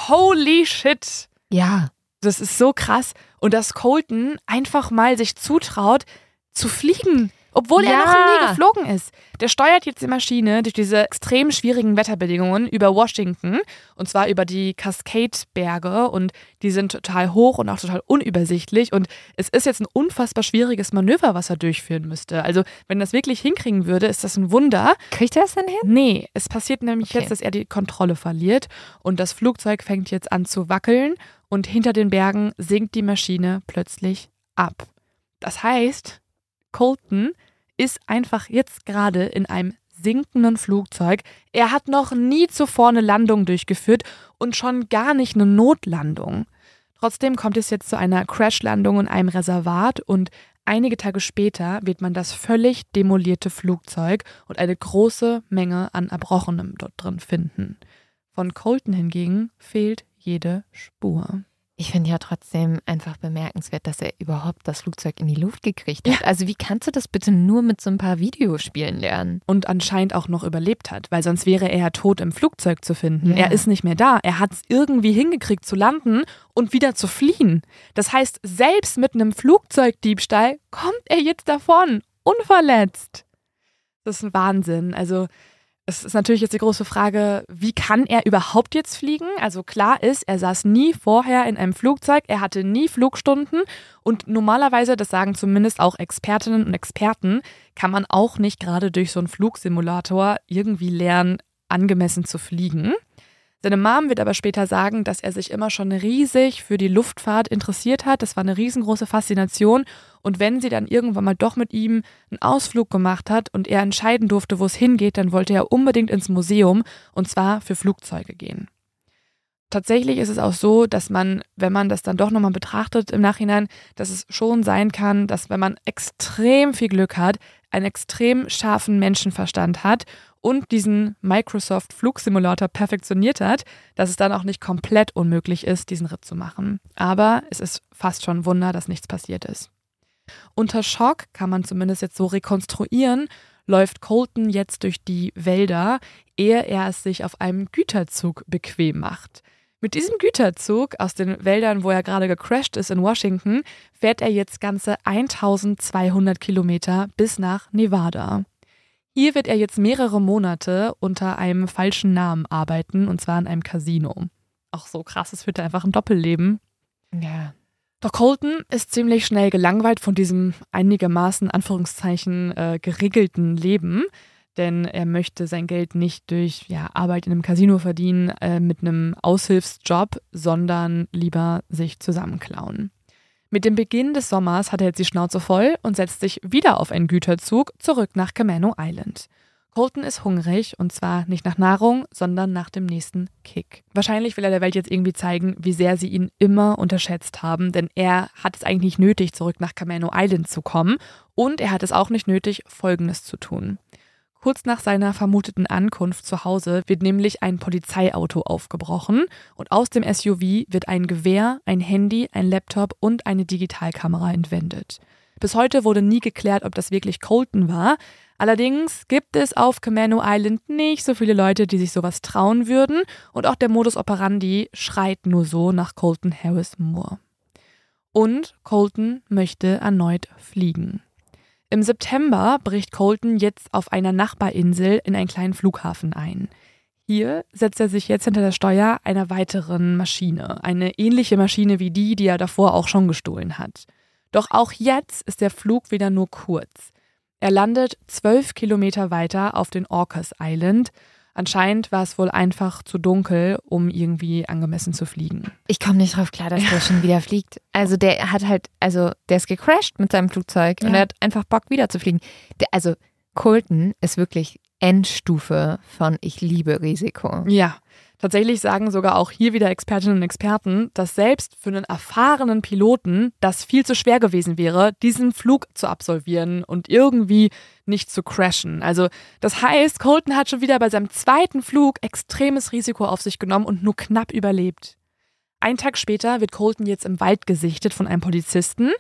Holy shit. Ja. Das ist so krass. Und dass Colton einfach mal sich zutraut, zu fliegen. Obwohl er Ja. noch nie geflogen ist. Der steuert jetzt die Maschine durch diese extrem schwierigen Wetterbedingungen über Washington. Und zwar über die Cascade-Berge. Und die sind total hoch und auch total unübersichtlich. Und es ist jetzt ein unfassbar schwieriges Manöver, was er durchführen müsste. Also, wenn er das wirklich hinkriegen würde, ist das ein Wunder. Kriegt er das denn hin? Nee, es passiert nämlich Okay. jetzt, dass er die Kontrolle verliert und das Flugzeug fängt jetzt an zu wackeln und hinter den Bergen sinkt die Maschine plötzlich ab. Das heißt, Colton ist einfach jetzt gerade in einem sinkenden Flugzeug. Er hat noch nie zuvor eine Landung durchgeführt und schon gar nicht eine Notlandung. Trotzdem kommt es jetzt zu einer Crashlandung in einem Reservat und einige Tage später wird man das völlig demolierte Flugzeug und eine große Menge an Erbrochenem dort drin finden. Von Colton hingegen fehlt jede Spur. Ich finde ja trotzdem einfach bemerkenswert, dass er überhaupt das Flugzeug in die Luft gekriegt hat. Also wie kannst du das bitte nur mit so ein paar Videospielen lernen? Und anscheinend auch noch überlebt hat, weil sonst wäre er ja tot im Flugzeug zu finden. Ja. Er ist nicht mehr da. Er hat es irgendwie hingekriegt zu landen und wieder zu fliehen. Das heißt, selbst mit einem Flugzeugdiebstahl kommt er jetzt davon, unverletzt. Das ist ein Wahnsinn. Also es ist natürlich jetzt die große Frage, wie kann er überhaupt jetzt fliegen? Also klar ist, er saß nie vorher in einem Flugzeug, er hatte nie Flugstunden und normalerweise, das sagen zumindest auch Expertinnen und Experten, kann man auch nicht gerade durch so einen Flugsimulator irgendwie lernen, angemessen zu fliegen. Seine Mom wird aber später sagen, dass er sich immer schon riesig für die Luftfahrt interessiert hat. Das war eine riesengroße Faszination. Und wenn sie dann irgendwann mal doch mit ihm einen Ausflug gemacht hat und er entscheiden durfte, wo es hingeht, dann wollte er unbedingt ins Museum und zwar für Flugzeuge gehen. Tatsächlich ist es auch so, dass man, wenn man das dann doch nochmal betrachtet im Nachhinein, dass es schon sein kann, dass wenn man extrem viel Glück hat, einen extrem scharfen Menschenverstand hat und diesen Microsoft Flugsimulator perfektioniert hat, dass es dann auch nicht komplett unmöglich ist, diesen Ritt zu machen. Aber es ist fast schon ein Wunder, dass nichts passiert ist. Unter Schock kann man zumindest jetzt so rekonstruieren, läuft Colton jetzt durch die Wälder, ehe er es sich auf einem Güterzug bequem macht. Mit diesem Güterzug aus den Wäldern, wo er gerade gecrashed ist in Washington, fährt er jetzt ganze 1200 Kilometer bis nach Nevada. Hier wird er jetzt mehrere Monate unter einem falschen Namen arbeiten, und zwar in einem Casino. Auch so krass, es führt er einfach ein Doppelleben. Ja. Doch Colton ist ziemlich schnell gelangweilt von diesem einigermaßen, Anführungszeichen, äh, geregelten Leben, denn er möchte sein Geld nicht durch ja, Arbeit in einem Casino verdienen äh, mit einem Aushilfsjob, sondern lieber sich zusammenklauen. Mit dem Beginn des Sommers hat er jetzt die Schnauze voll und setzt sich wieder auf einen Güterzug zurück nach Camano Island. Colton ist hungrig und zwar nicht nach Nahrung, sondern nach dem nächsten Kick. Wahrscheinlich will er der Welt jetzt irgendwie zeigen, wie sehr sie ihn immer unterschätzt haben, denn er hat es eigentlich nicht nötig, zurück nach Camano Island zu kommen und er hat es auch nicht nötig, Folgendes zu tun. Kurz nach seiner vermuteten Ankunft zu Hause wird nämlich ein Polizeiauto aufgebrochen und aus dem SUV wird ein Gewehr, ein Handy, ein Laptop und eine Digitalkamera entwendet. Bis heute wurde nie geklärt, ob das wirklich Colton war. Allerdings gibt es auf Camano Island nicht so viele Leute, die sich sowas trauen würden und auch der Modus operandi schreit nur so nach Colton Harris Moore. Und Colton möchte erneut fliegen. Im September bricht Colton jetzt auf einer Nachbarinsel in einen kleinen Flughafen ein. Hier setzt er sich jetzt hinter das Steuer einer weiteren Maschine, eine ähnliche Maschine wie die, die er davor auch schon gestohlen hat. Doch auch jetzt ist der Flug wieder nur kurz. Er landet zwölf Kilometer weiter auf den Orcas Island. Anscheinend war es wohl einfach zu dunkel, um irgendwie angemessen zu fliegen. Ich komme nicht drauf klar, dass der schon wieder fliegt. Also der hat halt, also der ist gecrashed mit seinem Flugzeug und Ja. er hat einfach Bock wieder zu fliegen. Der, also Colton ist wirklich Endstufe von ich liebe Risiko. Ja, tatsächlich sagen sogar auch hier wieder Expertinnen und Experten, dass selbst für einen erfahrenen Piloten das viel zu schwer gewesen wäre, diesen Flug zu absolvieren und irgendwie nicht zu crashen. Also das heißt, Colton hat schon wieder bei seinem zweiten Flug extremes Risiko auf sich genommen und nur knapp überlebt. Einen Tag später wird Colton jetzt im Wald gesichtet von einem Polizisten.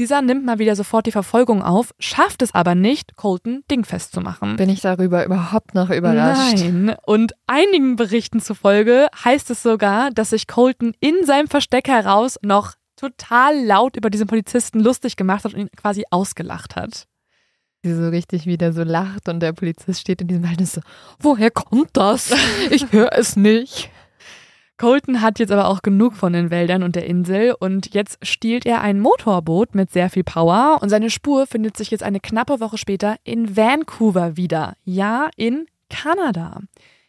Dieser nimmt mal wieder sofort die Verfolgung auf, schafft es aber nicht, Colton dingfest zu machen. Bin ich darüber überhaupt noch überrascht? Nein. Und einigen Berichten zufolge heißt es sogar, dass sich Colton in seinem Versteck heraus noch total laut über diesen Polizisten lustig gemacht hat und ihn quasi ausgelacht hat. Sie so richtig wieder so lacht und der Polizist steht in diesem Wald und ist so, woher kommt das? Ich höre es nicht. Colton hat jetzt aber auch genug von den Wäldern und der Insel und jetzt stiehlt er ein Motorboot mit sehr viel Power und seine Spur findet sich jetzt eine knappe Woche später in Vancouver wieder. Ja, in Kanada.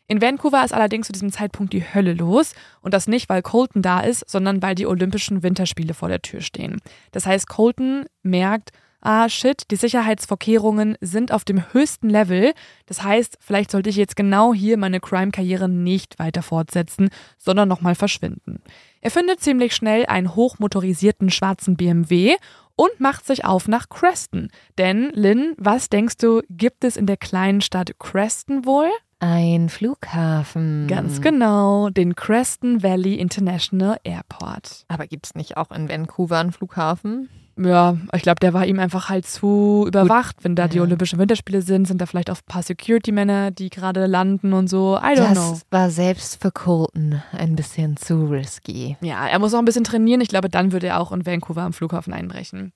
In Vancouver ist allerdings zu diesem Zeitpunkt die Hölle los und das nicht, weil Colton da ist, sondern weil die Olympischen Winterspiele vor der Tür stehen. Das heißt, Colton merkt, ah shit, die Sicherheitsvorkehrungen sind auf dem höchsten Level. Das heißt, vielleicht sollte ich jetzt genau hier meine Crime-Karriere nicht weiter fortsetzen, sondern nochmal verschwinden. Er findet ziemlich schnell einen hochmotorisierten schwarzen BMW und macht sich auf nach Creston. Denn, Lynn, was denkst du, gibt es in der kleinen Stadt Creston wohl? Ein Flughafen. Ganz genau, den Creston Valley International Airport. Aber gibt es nicht auch in Vancouver einen Flughafen? Ja, ich glaube, der war ihm einfach halt zu überwacht. Wenn da die Ja. Olympischen Winterspiele sind, sind da vielleicht auch ein paar Security-Männer, die gerade landen und so. I don't das know. war selbst für Colton ein bisschen zu risky. Ja, er muss noch ein bisschen trainieren. Ich glaube, dann würde er auch in Vancouver am Flughafen einbrechen.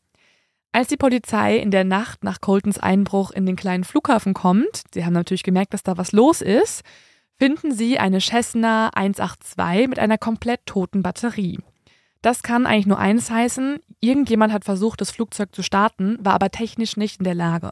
Als die Polizei in der Nacht nach Coltons Einbruch in den kleinen Flughafen kommt, sie haben natürlich gemerkt, dass da was los ist, finden sie eine Cessna 182 mit einer komplett toten Batterie. Das kann eigentlich nur eins heißen, irgendjemand hat versucht, das Flugzeug zu starten, war aber technisch nicht in der Lage.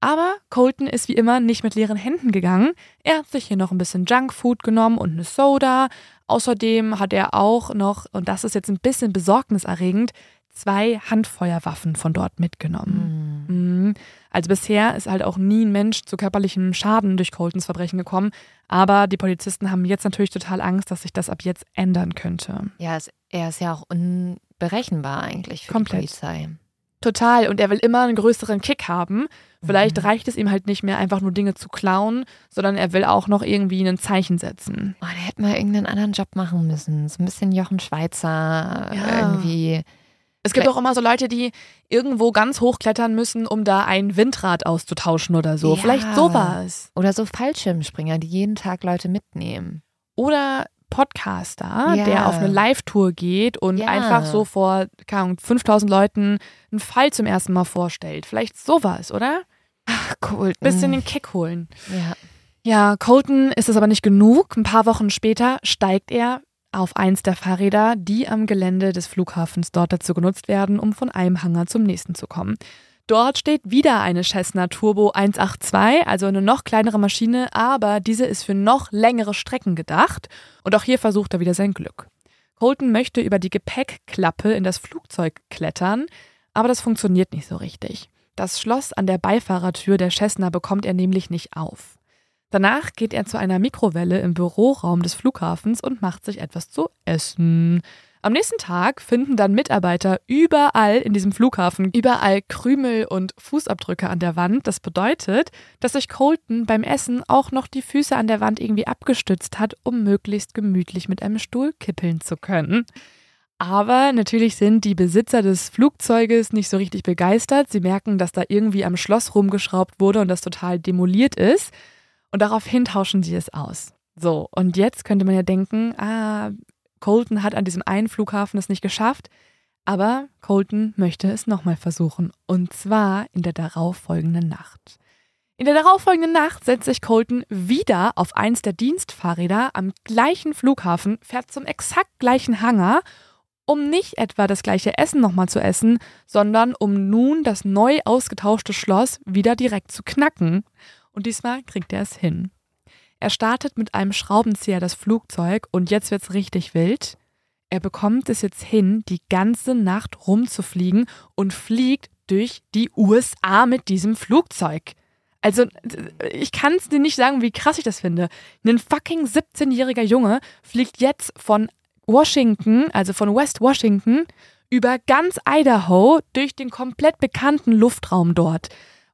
Aber Colton ist wie immer nicht mit leeren Händen gegangen. Er hat sich hier noch ein bisschen Junkfood genommen und eine Soda. Außerdem hat er auch noch, und das ist jetzt ein bisschen besorgniserregend, zwei Handfeuerwaffen von dort mitgenommen. Mhm. Also bisher ist halt auch nie ein Mensch zu körperlichem Schaden durch Coltons Verbrechen gekommen. Aber die Polizisten haben jetzt natürlich total Angst, dass sich das ab jetzt ändern könnte. Ja, er ist ja auch unberechenbar eigentlich für Komplett. die Polizei. Total. Und er will immer einen größeren Kick haben. Vielleicht Mhm. reicht es ihm halt nicht mehr, einfach nur Dinge zu klauen, sondern er will auch noch irgendwie ein Zeichen setzen. Oh, der hätte mal irgendeinen anderen Job machen müssen. So ein bisschen Jochen Schweizer Ja. irgendwie. Es gibt Vielleicht- auch immer so Leute, die irgendwo ganz hoch klettern müssen, um da ein Windrad auszutauschen oder so. Ja. Vielleicht sowas. Oder so Fallschirmspringer, die jeden Tag Leute mitnehmen. Oder Podcaster, Ja. der auf eine Live-Tour geht und Ja. einfach so vor keine Ahnung, 5000 Leuten einen Fall zum ersten Mal vorstellt. Vielleicht sowas, oder? Ach, Colton. Bisschen den Kick holen. ja. Ja, Colton ist es aber nicht genug. Ein paar Wochen später steigt er auf eins der Fahrräder, die am Gelände des Flughafens dort dazu genutzt werden, um von einem Hangar zum nächsten zu kommen. Dort steht wieder eine Cessna Turbo 182, also eine noch kleinere Maschine, aber diese ist für noch längere Strecken gedacht. Und auch hier versucht er wieder sein Glück. Colton möchte über die Gepäckklappe in das Flugzeug klettern, aber das funktioniert nicht so richtig. Das Schloss an der Beifahrertür der Cessna bekommt er nämlich nicht auf. Danach geht er zu einer Mikrowelle im Büroraum des Flughafens und macht sich etwas zu essen. Am nächsten Tag finden dann Mitarbeiter überall in diesem Flughafen überall Krümel und Fußabdrücke an der Wand. Das bedeutet, dass sich Colton beim Essen auch noch die Füße an der Wand irgendwie abgestützt hat, um möglichst gemütlich mit einem Stuhl kippeln zu können. Aber natürlich sind die Besitzer des Flugzeuges nicht so richtig begeistert. Sie merken, dass da irgendwie am Schloss rumgeschraubt wurde und das total demoliert ist. Und daraufhin tauschen sie es aus. So, und jetzt könnte man ja denken, ah, Colton hat an diesem einen Flughafen es nicht geschafft, aber Colton möchte es nochmal versuchen. Und zwar in der darauffolgenden Nacht. In der darauffolgenden Nacht setzt sich Colton wieder auf eins der Dienstfahrräder am gleichen Flughafen, fährt zum exakt gleichen Hangar um nicht etwa das gleiche Essen nochmal zu essen, sondern um nun das neu ausgetauschte Schloss wieder direkt zu knacken. Und diesmal kriegt er es hin. Er startet mit einem Schraubenzieher das Flugzeug und jetzt wird's richtig wild. Er bekommt es jetzt hin, die ganze Nacht rumzufliegen und fliegt durch die USA mit diesem Flugzeug. Also, ich kann es dir nicht sagen, wie krass ich das finde. Ein fucking 17-jähriger Junge fliegt jetzt von Washington, also von West Washington, über ganz Idaho durch den komplett bekannten Luftraum dort.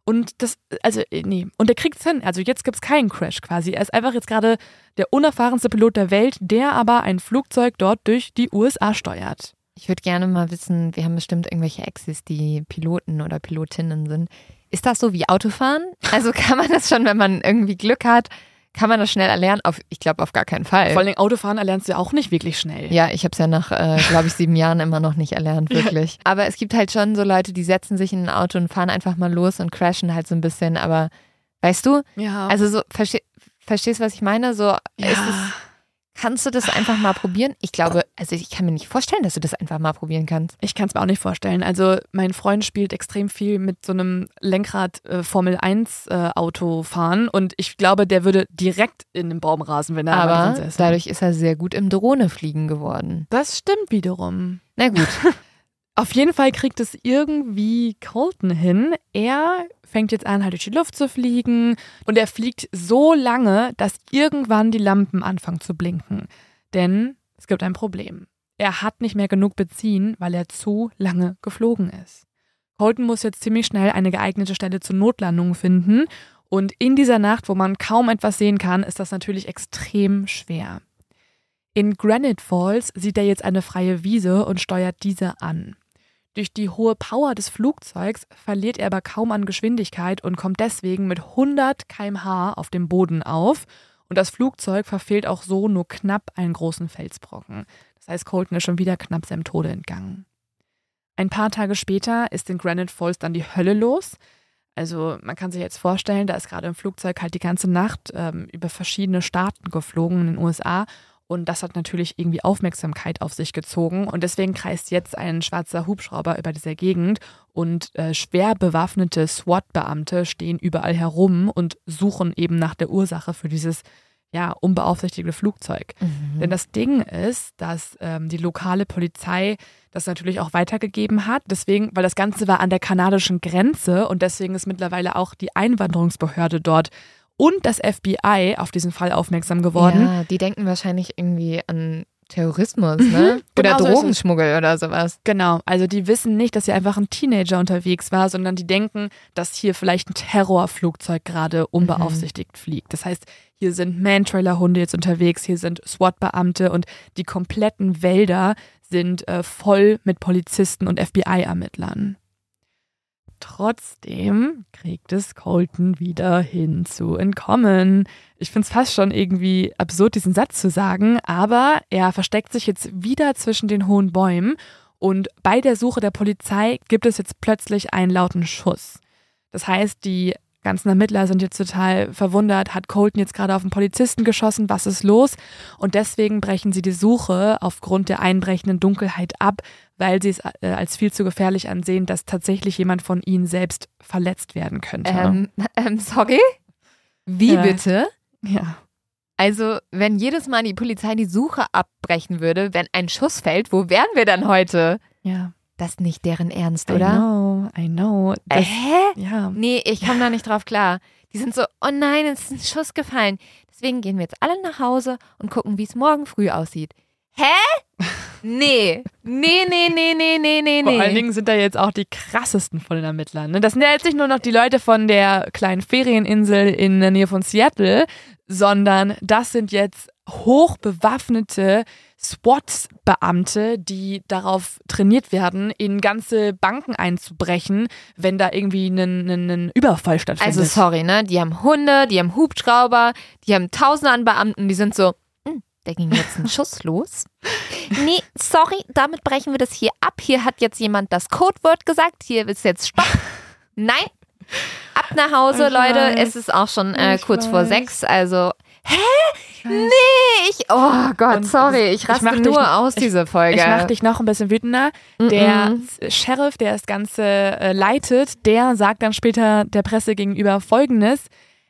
Und das, also, äh, nee. Und er kriegt's hin. Also jetzt gibt's keinen Crash quasi. Er ist einfach jetzt gerade der unerfahrenste Pilot der Welt, der aber ein Flugzeug dort durch die USA steuert. Ich würde gerne mal wissen, wir haben bestimmt irgendwelche Exis, die Piloten oder Pilotinnen sind. Ist das so wie Autofahren? Also kann man das schon, wenn man irgendwie Glück hat, kann man das schnell erlernen? Auf, ich glaube auf gar keinen Fall. Vor allem Autofahren erlernst du ja auch nicht wirklich schnell. Ja, ich habe es ja nach, äh, glaube ich, sieben Jahren immer noch nicht erlernt, wirklich. Aber es gibt halt schon so Leute, die setzen sich in ein Auto und fahren einfach mal los und crashen halt so ein bisschen. Aber weißt du? Ja. Also so, versteh, verstehst du, was ich meine? So, ja. ist es, kannst du das einfach mal probieren? Ich glaube, also ich kann mir nicht vorstellen, dass du das einfach mal probieren kannst. Ich kann es mir auch nicht vorstellen. Also mein Freund spielt extrem viel mit so einem Lenkrad äh, Formel 1 äh, Auto fahren und ich glaube, der würde direkt in den Baum rasen, wenn er Aber säße. dadurch ist er sehr gut im Drohnefliegen geworden. Das stimmt wiederum. Na gut. Auf jeden Fall kriegt es irgendwie Colton hin. Er fängt jetzt an, halt durch die Luft zu fliegen und er fliegt so lange, dass irgendwann die Lampen anfangen zu blinken. Denn es gibt ein Problem. Er hat nicht mehr genug Benzin, weil er zu lange geflogen ist. Colton muss jetzt ziemlich schnell eine geeignete Stelle zur Notlandung finden und in dieser Nacht, wo man kaum etwas sehen kann, ist das natürlich extrem schwer. In Granite Falls sieht er jetzt eine freie Wiese und steuert diese an. Durch die hohe Power des Flugzeugs verliert er aber kaum an Geschwindigkeit und kommt deswegen mit 100 km/h auf dem Boden auf. Und das Flugzeug verfehlt auch so nur knapp einen großen Felsbrocken. Das heißt, Colton ist schon wieder knapp seinem Tode entgangen. Ein paar Tage später ist in Granite Falls dann die Hölle los. Also man kann sich jetzt vorstellen, da ist gerade im Flugzeug halt die ganze Nacht ähm, über verschiedene Staaten geflogen in den USA und das hat natürlich irgendwie Aufmerksamkeit auf sich gezogen. Und deswegen kreist jetzt ein schwarzer Hubschrauber über dieser Gegend und äh, schwer bewaffnete SWAT-Beamte stehen überall herum und suchen eben nach der Ursache für dieses ja, unbeaufsichtigte Flugzeug. Mhm. Denn das Ding ist, dass ähm, die lokale Polizei das natürlich auch weitergegeben hat. Deswegen, weil das Ganze war an der kanadischen Grenze und deswegen ist mittlerweile auch die Einwanderungsbehörde dort und das FBI auf diesen Fall aufmerksam geworden. Ja, die denken wahrscheinlich irgendwie an Terrorismus, ne? Oder genau so. Drogenschmuggel oder sowas. Genau, also die wissen nicht, dass hier einfach ein Teenager unterwegs war, sondern die denken, dass hier vielleicht ein Terrorflugzeug gerade unbeaufsichtigt fliegt. Das heißt, hier sind Man-Trailer-Hunde jetzt unterwegs, hier sind SWAT-Beamte und die kompletten Wälder sind äh, voll mit Polizisten und FBI-Ermittlern. Trotzdem kriegt es Colton wieder hin zu entkommen. Ich finde es fast schon irgendwie absurd, diesen Satz zu sagen, aber er versteckt sich jetzt wieder zwischen den hohen Bäumen und bei der Suche der Polizei gibt es jetzt plötzlich einen lauten Schuss. Das heißt, die ganzen Ermittler sind jetzt total verwundert. Hat Colton jetzt gerade auf einen Polizisten geschossen? Was ist los? Und deswegen brechen sie die Suche aufgrund der einbrechenden Dunkelheit ab, weil sie es äh, als viel zu gefährlich ansehen, dass tatsächlich jemand von ihnen selbst verletzt werden könnte. Ähm, ähm, sorry? Wie Ja. bitte? ja. Also, wenn jedes Mal die Polizei die Suche abbrechen würde, wenn ein Schuss fällt, wo wären wir dann heute? Ja. Das ist nicht deren Ernst, I oder? know, I know. Das, hä? ja. Nee, ich komme da nicht drauf klar. Die sind so, oh nein, es ist ein Schuss gefallen. Deswegen gehen wir jetzt alle nach Hause und gucken, wie es morgen früh aussieht. Hä? Nee. Nee, nee, nee, nee, nee, nee, Vor nee. allen Dingen sind da jetzt auch die krassesten von den Ermittlern. Ne? Das sind ja jetzt nicht nur noch die Leute von der kleinen Ferieninsel in der Nähe von Seattle, sondern das sind jetzt hochbewaffnete SWAT-Beamte, die darauf trainiert werden, in ganze Banken einzubrechen, wenn da irgendwie ein, Überfall stattfindet. Also sorry, ne? Die haben Hunde, die haben Hubschrauber, die haben Tausende an Beamten, die sind so, hm, da ging jetzt ein Schuss los. Nee, sorry, damit brechen wir das hier ab. Hier hat jetzt jemand das Codewort gesagt, hier ist jetzt Stopp. Nein, ab nach Hause, Ich Leute. weiß. Es ist auch schon äh, kurz vor weiß. sechs, also Hä? Nee, ich. Oh Gott, Und sorry, ich ich raste dich nur noch- aus, diese Folge. Ich mach dich noch ein bisschen wütender. Mm-mm. Der Sheriff, der das Ganze äh, leitet, der sagt dann später der Presse gegenüber Folgendes.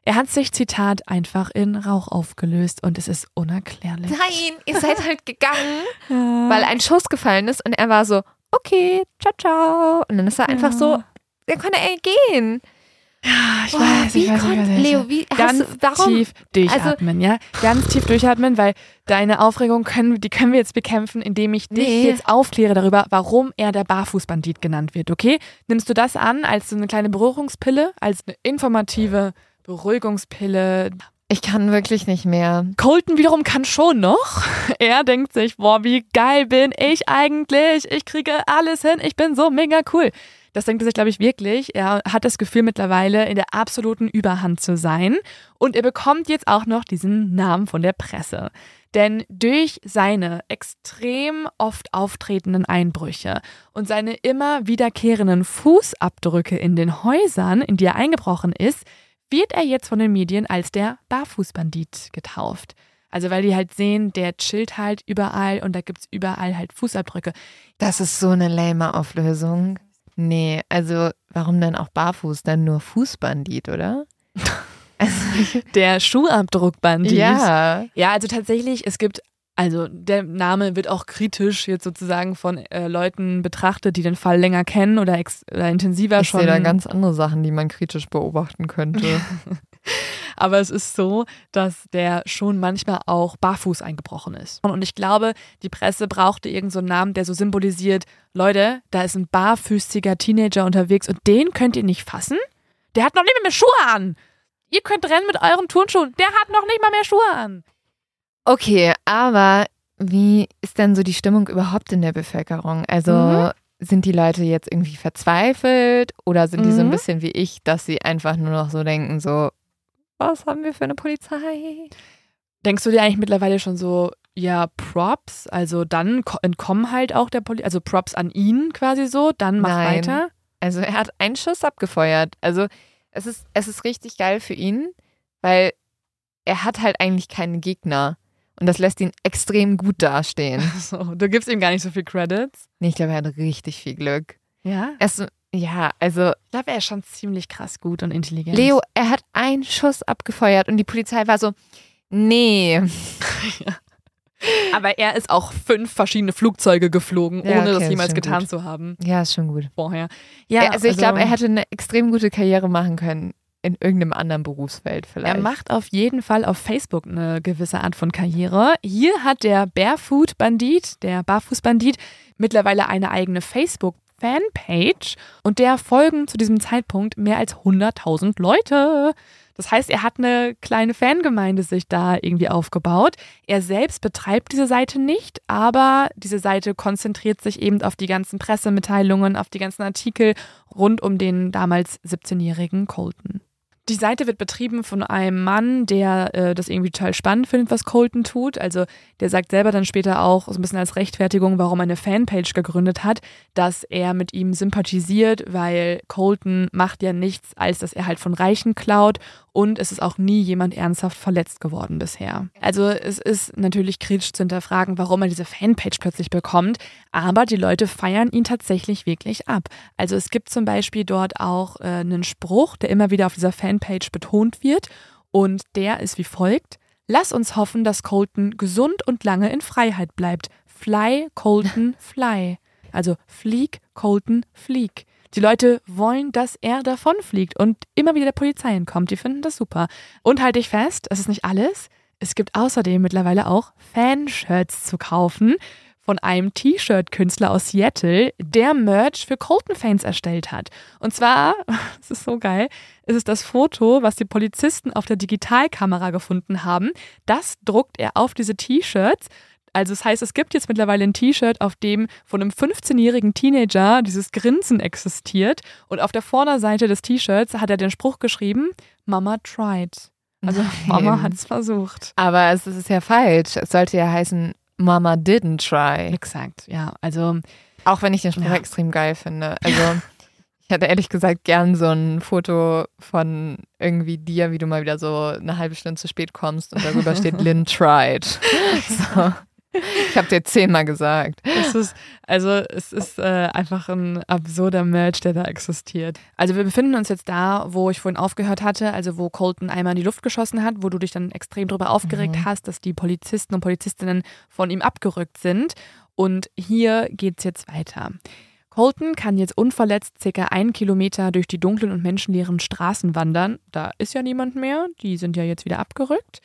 Er hat sich, Zitat, einfach in Rauch aufgelöst und es ist unerklärlich. Nein, ihr seid halt gegangen, Ja. weil ein Schuss gefallen ist und er war so, okay, ciao, ciao. Und dann ist er einfach Ja. so, dann konnte er gehen. Ah, ich Oh, weiß, wie ich weiß, weiß, ich weiß. Leo, wie ganz du, warum? Also tief durchatmen, ja? Ganz tief durchatmen, weil deine Aufregung können, die können wir jetzt bekämpfen, indem ich dich Nee. jetzt aufkläre darüber, warum er der Barfußbandit genannt wird, okay? Nimmst du das an als so eine kleine Beruhigungspille, als eine informative Beruhigungspille? Ich kann wirklich nicht mehr. Colton wiederum kann schon noch. Er denkt sich, boah, wie geil bin ich eigentlich? Ich kriege alles hin, ich bin so mega cool. Das denkt er sich, glaube ich, wirklich. Er hat das Gefühl mittlerweile in der absoluten Überhand zu sein. Und er bekommt jetzt auch noch diesen Namen von der Presse. Denn durch seine extrem oft auftretenden Einbrüche und seine immer wiederkehrenden Fußabdrücke in den Häusern, in die er eingebrochen ist, wird er jetzt von den Medien als der Barfußbandit getauft. Also weil die halt sehen, der chillt halt überall und da gibt es überall halt Fußabdrücke. Das ist so eine lame Auflösung. Nee, also warum denn auch barfuß? Dann nur Fußbandit, oder? Also, Der Schuhabdruckbandit. ja. Ja, also tatsächlich, es gibt, also der Name wird auch kritisch jetzt sozusagen von äh, Leuten betrachtet, die den Fall länger kennen oder, ex oder intensiver Ich schon. sehe da ganz andere Sachen, die man kritisch beobachten könnte. Aber es ist so, dass der schon manchmal auch barfuß eingebrochen ist. Und ich glaube, die Presse brauchte irgendeinen so einen Namen, der so symbolisiert, Leute, da ist ein barfüßiger Teenager unterwegs und den könnt ihr nicht fassen? Der hat noch nicht mal mehr Schuhe an. Ihr könnt rennen mit euren Turnschuhen. Der hat noch nicht mal mehr Schuhe an. Okay, aber wie ist denn so die Stimmung überhaupt in der Bevölkerung? Also Mhm. sind die Leute jetzt irgendwie verzweifelt oder sind die so ein Mhm. bisschen wie ich, dass sie einfach nur noch so denken, so, was haben wir für eine Polizei? Denkst du dir eigentlich mittlerweile schon so, ja, Props, also dann ko- entkommen halt auch der Polizei, also Props an ihn quasi so, dann mach Nein. weiter? Also er hat einen Schuss abgefeuert. Also es ist, es ist richtig geil für ihn, weil er hat halt eigentlich keine Gegner. Und das lässt ihn extrem gut dastehen. So, du gibst ihm gar nicht so viel Credits. Nee, ich glaube, er hat richtig viel Glück. Ja? Er ist, ja, also Ich glaube, er ist schon ziemlich krass gut und intelligent. Leo, er hat einen Schuss abgefeuert und die Polizei war so, nee. Aber er ist auch fünf verschiedene Flugzeuge geflogen, Ja, ohne okay, das jemals getan gut. zu haben Ja, ist schon gut. vorher. Ja, also ich glaube, er hätte eine extrem gute Karriere machen können in irgendeinem anderen Berufsfeld vielleicht. Er macht auf jeden Fall auf Facebook eine gewisse Art von Karriere. Hier hat der Barefoot-Bandit, der Barfuß-Bandit, mittlerweile eine eigene Facebook-Fanpage und der folgen zu diesem Zeitpunkt mehr als 100.000 Leute. Das heißt, er hat eine kleine Fangemeinde sich da irgendwie aufgebaut. Er selbst betreibt diese Seite nicht, aber diese Seite konzentriert sich eben auf die ganzen Pressemitteilungen, auf die ganzen Artikel rund um den damals 17-jährigen Colton. Die Seite wird betrieben von einem Mann, der äh, das irgendwie total spannend findet, was Colton tut. Also der sagt selber dann später auch so ein bisschen als Rechtfertigung, warum er eine Fanpage gegründet hat, dass er mit ihm sympathisiert, weil Colton macht ja nichts, als dass er halt von Reichen klaut und es ist auch nie jemand ernsthaft verletzt geworden bisher. Also es ist natürlich kritisch zu hinterfragen, warum er diese Fanpage plötzlich bekommt, aber die Leute feiern ihn tatsächlich wirklich ab. Also es gibt zum Beispiel dort auch äh, einen Spruch, der immer wieder auf dieser Fanpage betont wird und der ist wie folgt. Lass uns hoffen, dass Colton gesund und lange in Freiheit bleibt. Fly, Colton, fly. Also flieg, Colton, flieg. Die Leute wollen, dass er davonfliegt und immer wieder der Polizei entkommt. Die finden das super. Und halte ich fest, es ist nicht alles. Es gibt außerdem mittlerweile auch Fanshirts zu kaufen von einem T-Shirt-Künstler aus Seattle, der Merch für Colton-Fans erstellt hat. Und zwar, es ist so geil, ist es das Foto, was die Polizisten auf der Digitalkamera gefunden haben. Das druckt er auf diese T-Shirts. Also das heißt, es gibt jetzt mittlerweile ein T-Shirt, auf dem von einem 15-jährigen Teenager dieses Grinsen existiert. Und auf der Vorderseite des T-Shirts hat er den Spruch geschrieben, Mama tried. Also Nein. Mama hat es versucht. Aber es ist ja falsch. Es sollte ja heißen, Mama didn't try. Exakt, ja. Also Auch wenn ich den Spruch Ja. extrem geil finde. Also Ich hätte ehrlich gesagt gern so ein Foto von irgendwie dir, wie du mal wieder so eine halbe Stunde zu spät kommst und darüber steht Lynn tried. So. Ich habe dir zehnmal gesagt. Es ist, also es ist äh, einfach ein absurder Merch, der da existiert. Also wir befinden uns jetzt da, wo ich vorhin aufgehört hatte, also wo Colton einmal in die Luft geschossen hat, wo du dich dann extrem darüber aufgeregt mhm. hast, dass die Polizisten und Polizistinnen von ihm abgerückt sind. Und hier geht es jetzt weiter. Colton kann jetzt unverletzt circa einen Kilometer durch die dunklen und menschenleeren Straßen wandern. Da ist ja niemand mehr, die sind ja jetzt wieder abgerückt.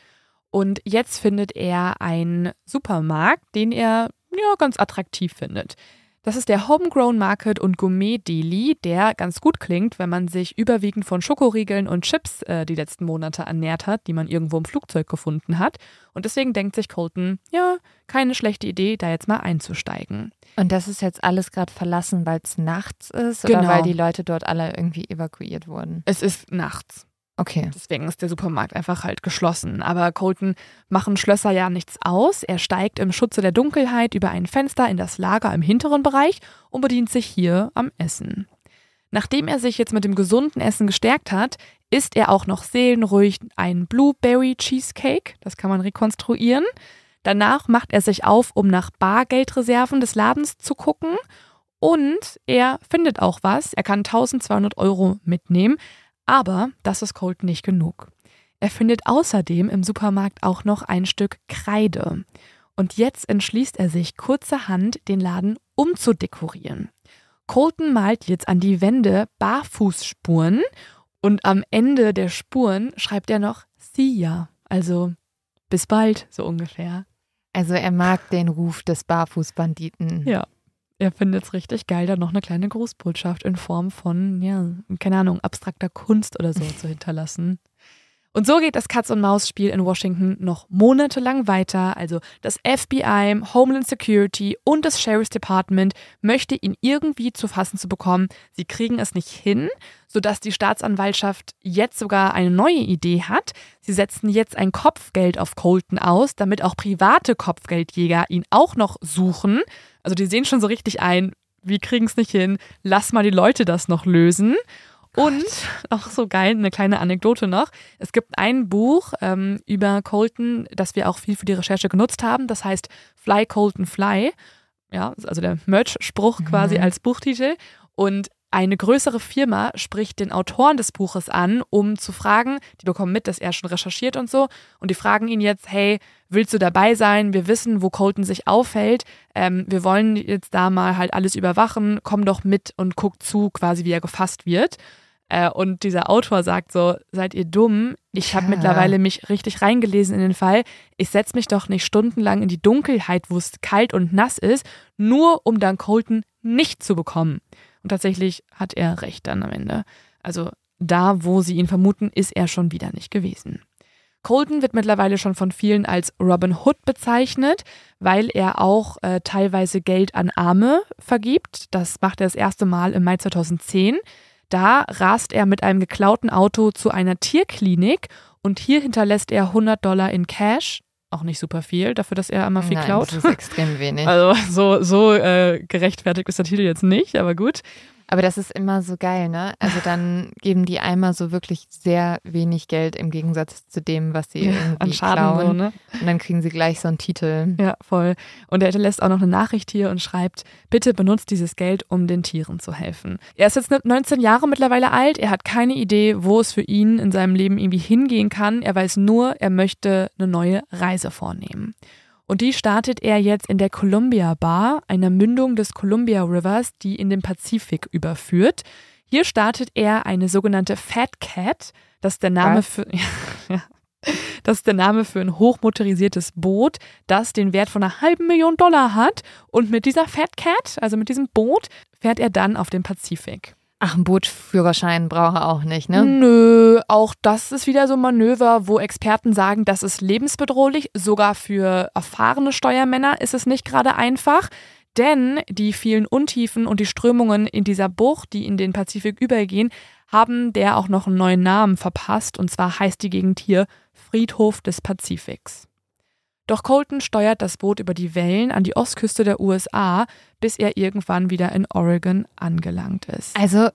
Und jetzt findet er einen Supermarkt, den er ja ganz attraktiv findet. Das ist der Homegrown Market und Gourmet Deli, der ganz gut klingt, wenn man sich überwiegend von Schokoriegeln und Chips äh, die letzten Monate ernährt hat, die man irgendwo im Flugzeug gefunden hat. Und deswegen denkt sich Colton, ja, keine schlechte Idee, da jetzt mal einzusteigen. Und das ist jetzt alles gerade verlassen, weil es nachts ist genau. oder weil die Leute dort alle irgendwie evakuiert wurden? Es ist nachts. Okay. Deswegen ist der Supermarkt einfach halt geschlossen. Aber Colton machen Schlösser ja nichts aus. Er steigt im Schutze der Dunkelheit über ein Fenster in das Lager im hinteren Bereich und bedient sich hier am Essen. Nachdem er sich jetzt mit dem gesunden Essen gestärkt hat, isst er auch noch seelenruhig einen Blueberry Cheesecake. Das kann man rekonstruieren. Danach macht er sich auf, um nach Bargeldreserven des Ladens zu gucken. Und er findet auch was. Er kann 1200 Euro mitnehmen. Aber das ist Colt nicht genug. Er findet außerdem im Supermarkt auch noch ein Stück Kreide. Und jetzt entschließt er sich kurzerhand, den Laden umzudekorieren. Colton malt jetzt an die Wände Barfußspuren und am Ende der Spuren schreibt er noch See ya, also bis bald, so ungefähr. Also er mag den Ruf des Barfußbanditen. Ja er findet es richtig geil, da noch eine kleine Grußbotschaft in Form von, ja, keine Ahnung, abstrakter Kunst oder so zu hinterlassen. Und so geht das Katz-und-Maus-Spiel in Washington noch monatelang weiter. Also das FBI, Homeland Security und das Sheriff's Department möchte ihn irgendwie zu fassen zu bekommen. Sie kriegen es nicht hin, sodass die Staatsanwaltschaft jetzt sogar eine neue Idee hat. Sie setzen jetzt ein Kopfgeld auf Colton aus, damit auch private Kopfgeldjäger ihn auch noch suchen. Also die sehen schon so richtig ein, wir kriegen es nicht hin, lass mal die Leute das noch lösen. Und auch so geil, eine kleine Anekdote noch. Es gibt ein Buch ähm, über Colton, das wir auch viel für die Recherche genutzt haben. Das heißt Fly Colton Fly. Ja, also der Merch-Spruch quasi mhm. als Buchtitel. Und eine größere Firma spricht den Autoren des Buches an, um zu fragen, die bekommen mit, dass er schon recherchiert und so, und die fragen ihn jetzt, hey, willst du dabei sein? Wir wissen, wo Colton sich aufhält. Ähm, wir wollen jetzt da mal halt alles überwachen. Komm doch mit und guck zu, quasi wie er gefasst wird. Äh, und dieser Autor sagt so, seid ihr dumm? Ich habe ja. mittlerweile mich richtig reingelesen in den Fall. Ich setze mich doch nicht stundenlang in die Dunkelheit, wo es kalt und nass ist, nur um dann Colton nicht zu bekommen. Und tatsächlich hat er recht dann am Ende. Also da, wo sie ihn vermuten, ist er schon wieder nicht gewesen. Colton wird mittlerweile schon von vielen als Robin Hood bezeichnet, weil er auch äh, teilweise Geld an Arme vergibt. Das macht er das erste Mal im Mai 2010. Da rast er mit einem geklauten Auto zu einer Tierklinik und hier hinterlässt er 100 Dollar in Cash auch nicht super viel, dafür, dass er immer viel Nein, klaut. Das ist extrem wenig. Also so, so äh, gerechtfertigt ist der Titel jetzt nicht, aber gut. Aber das ist immer so geil, ne? Also dann geben die einmal so wirklich sehr wenig Geld im Gegensatz zu dem, was sie irgendwie An Schaden klauen. So, ne? Und dann kriegen sie gleich so einen Titel. Ja, voll. Und er hinterlässt auch noch eine Nachricht hier und schreibt, bitte benutzt dieses Geld, um den Tieren zu helfen. Er ist jetzt 19 Jahre mittlerweile alt. Er hat keine Idee, wo es für ihn in seinem Leben irgendwie hingehen kann. Er weiß nur, er möchte eine neue Reise vornehmen. Und die startet er jetzt in der Columbia Bar, einer Mündung des Columbia Rivers, die in den Pazifik überführt. Hier startet er eine sogenannte Fat Cat, das ist der Name für ja, das ist der Name für ein hochmotorisiertes Boot, das den Wert von einer halben Million Dollar hat. Und mit dieser Fat Cat, also mit diesem Boot, fährt er dann auf den Pazifik. Ach, ein Bootführerschein braucht er auch nicht, ne? Nö, auch das ist wieder so ein Manöver, wo Experten sagen, das ist lebensbedrohlich. Sogar für erfahrene Steuermänner ist es nicht gerade einfach. Denn die vielen Untiefen und die Strömungen in dieser Bucht, die in den Pazifik übergehen, haben der auch noch einen neuen Namen verpasst. Und zwar heißt die Gegend hier Friedhof des Pazifiks. Doch Colton steuert das Boot über die Wellen an die Ostküste der USA, bis er irgendwann wieder in Oregon angelangt ist. Also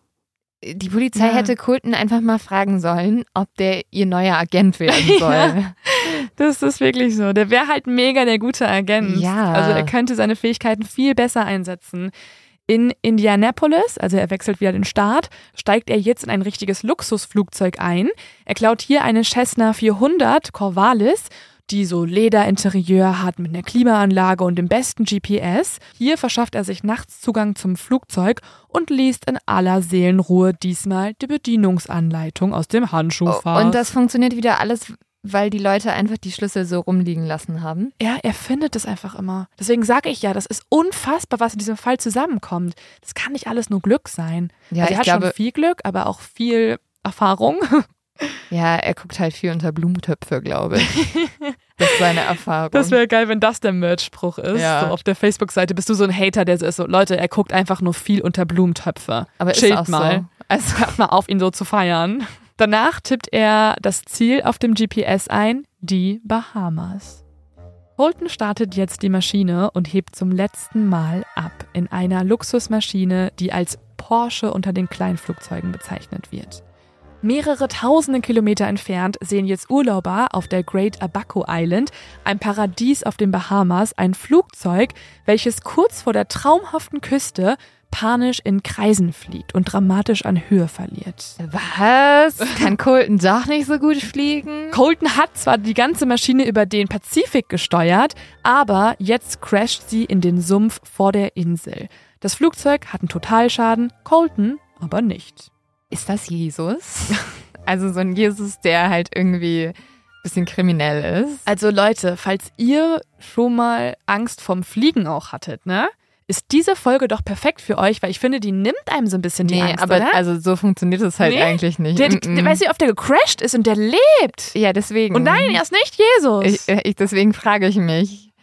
die Polizei Ja. hätte Colton einfach mal fragen sollen, ob der ihr neuer Agent werden soll. Ja. Das ist wirklich so. Der wäre halt mega der gute Agent. Ja. Also er könnte seine Fähigkeiten viel besser einsetzen. In Indianapolis, also er wechselt wieder den Staat, steigt er jetzt in ein richtiges Luxusflugzeug ein. Er klaut hier eine Cessna 400 Corvallis, die so Lederinterieur hat mit einer Klimaanlage und dem besten GPS. Hier verschafft er sich nachts Zugang zum Flugzeug und liest in aller Seelenruhe diesmal die Bedienungsanleitung aus dem Handschuhfach. Und das funktioniert wieder alles, weil die Leute einfach die Schlüssel so rumliegen lassen haben. Ja, er findet es einfach immer. Deswegen sage ich ja, das ist unfassbar, was in diesem Fall zusammenkommt. Das kann nicht alles nur Glück sein. Ja, also er ich hat glaube, schon viel Glück, aber auch viel Erfahrung. ja, er guckt halt viel unter Blumentöpfe, glaube ich. Das ist seine Erfahrung. Das wäre geil, wenn das der Merch-Spruch ist. Ja. So auf der Facebook-Seite bist du so ein Hater, der so ist so, Leute, er guckt einfach nur viel unter Blumentöpfe. Aber ist Chillt auch mal. so. Also, Hört mal auf, ihn so zu feiern. Danach tippt er das Ziel auf dem GPS ein, die Bahamas. Holton startet jetzt die Maschine und hebt zum letzten Mal ab in einer Luxusmaschine, die als Porsche unter den Kleinflugzeugen bezeichnet wird. Mehrere tausende Kilometer entfernt sehen jetzt Urlauber auf der Great Abaco Island, ein Paradies auf den Bahamas, ein Flugzeug, welches kurz vor der traumhaften Küste panisch in Kreisen fliegt und dramatisch an Höhe verliert. was? Kann Colton doch nicht so gut fliegen? Colton hat zwar die ganze Maschine über den Pazifik gesteuert, aber jetzt crasht sie in den Sumpf vor der Insel. Das Flugzeug hat einen Totalschaden, Colton aber nicht. Ist das Jesus? Also so ein Jesus, der halt irgendwie ein bisschen kriminell ist. Also Leute, falls ihr schon mal Angst vom Fliegen auch hattet, ne? Ist diese Folge doch perfekt für euch, weil ich finde, die nimmt einem so ein bisschen die nee, Angst, aber oder? also so funktioniert es halt Nee? eigentlich nicht. der, der, mm. weißt du, wie oft der gecrashed ist und der lebt? ja, deswegen. Und nein, er ist nicht Jesus. ich, äh, ich, deswegen frage ich mich,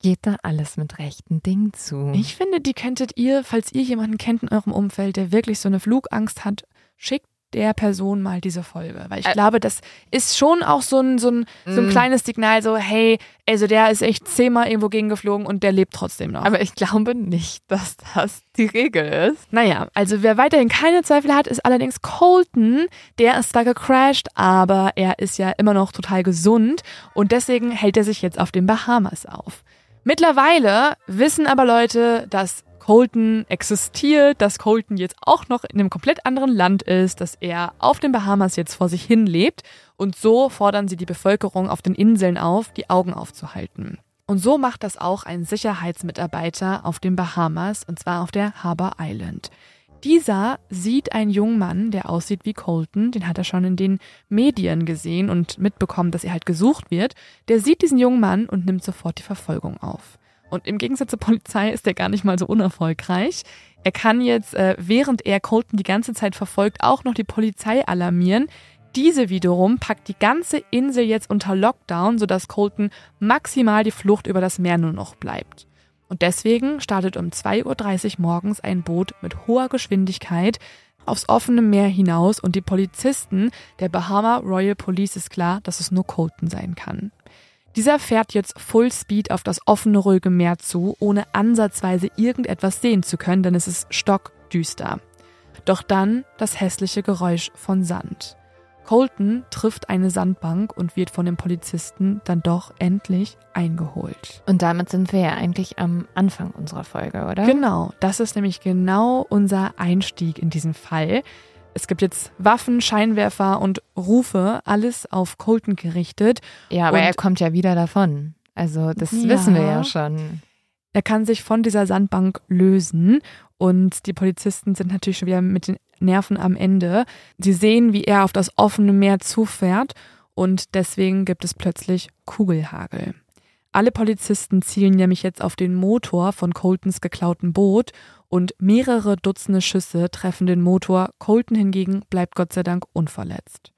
geht da alles mit rechten Dingen zu? Ich finde, die könntet ihr, falls ihr jemanden kennt in eurem Umfeld, der wirklich so eine Flugangst hat, schickt der Person mal diese Folge. Weil ich Ä- glaube, das ist schon auch so ein, so, ein, so ein Mm. kleines Signal, so, hey, also der ist echt zehnmal irgendwo gegengeflogen und der lebt trotzdem noch. aber ich glaube nicht, dass das die Regel ist. naja, also wer weiterhin keine Zweifel hat, ist allerdings Colton. Der ist da gecrashed, aber er ist ja immer noch total gesund und deswegen hält er sich jetzt auf den Bahamas auf. Mittlerweile wissen aber Leute, dass Colton existiert, dass Colton jetzt auch noch in einem komplett anderen Land ist, dass er auf den Bahamas jetzt vor sich hin lebt und so fordern sie die Bevölkerung auf den Inseln auf, die Augen aufzuhalten. Und so macht das auch ein Sicherheitsmitarbeiter auf den Bahamas, und zwar auf der Harbour Island. Dieser sieht einen jungen Mann, der aussieht wie Colton, den hat er schon in den Medien gesehen und mitbekommen, dass er halt gesucht wird. Der sieht diesen jungen Mann und nimmt sofort die Verfolgung auf. Und im Gegensatz zur Polizei ist er gar nicht mal so unerfolgreich. Er kann jetzt, äh, während er Colton die ganze Zeit verfolgt, auch noch die Polizei alarmieren. Diese wiederum packt die ganze Insel jetzt unter Lockdown, sodass Colton maximal die Flucht über das Meer nur noch bleibt. Und deswegen startet um 2.30 Uhr morgens ein Boot mit hoher Geschwindigkeit aufs offene Meer hinaus und die Polizisten der Bahama Royal Police ist klar, dass es nur Colton sein kann. Dieser fährt jetzt Full Speed auf das offene, ruhige Meer zu, ohne ansatzweise irgendetwas sehen zu können, denn es ist stockdüster. Doch dann das hässliche Geräusch von Sand. Colton trifft eine Sandbank und wird von den Polizisten dann doch endlich eingeholt. Und damit sind wir ja eigentlich am Anfang unserer Folge, oder? Genau, das ist nämlich genau unser Einstieg in diesen Fall. Es gibt jetzt Waffen, Scheinwerfer und Rufe, alles auf Colton gerichtet. Ja, aber Und- er kommt ja wieder davon. Also das Ja. wissen wir ja schon. Er kann sich von dieser Sandbank lösen und die Polizisten sind natürlich schon wieder mit den Nerven am Ende. Sie sehen, wie er auf das offene Meer zufährt und deswegen gibt es plötzlich Kugelhagel. Alle Polizisten zielen nämlich jetzt auf den Motor von Coltons geklauten Boot und mehrere Dutzende Schüsse treffen den Motor. Colton hingegen bleibt Gott sei Dank unverletzt.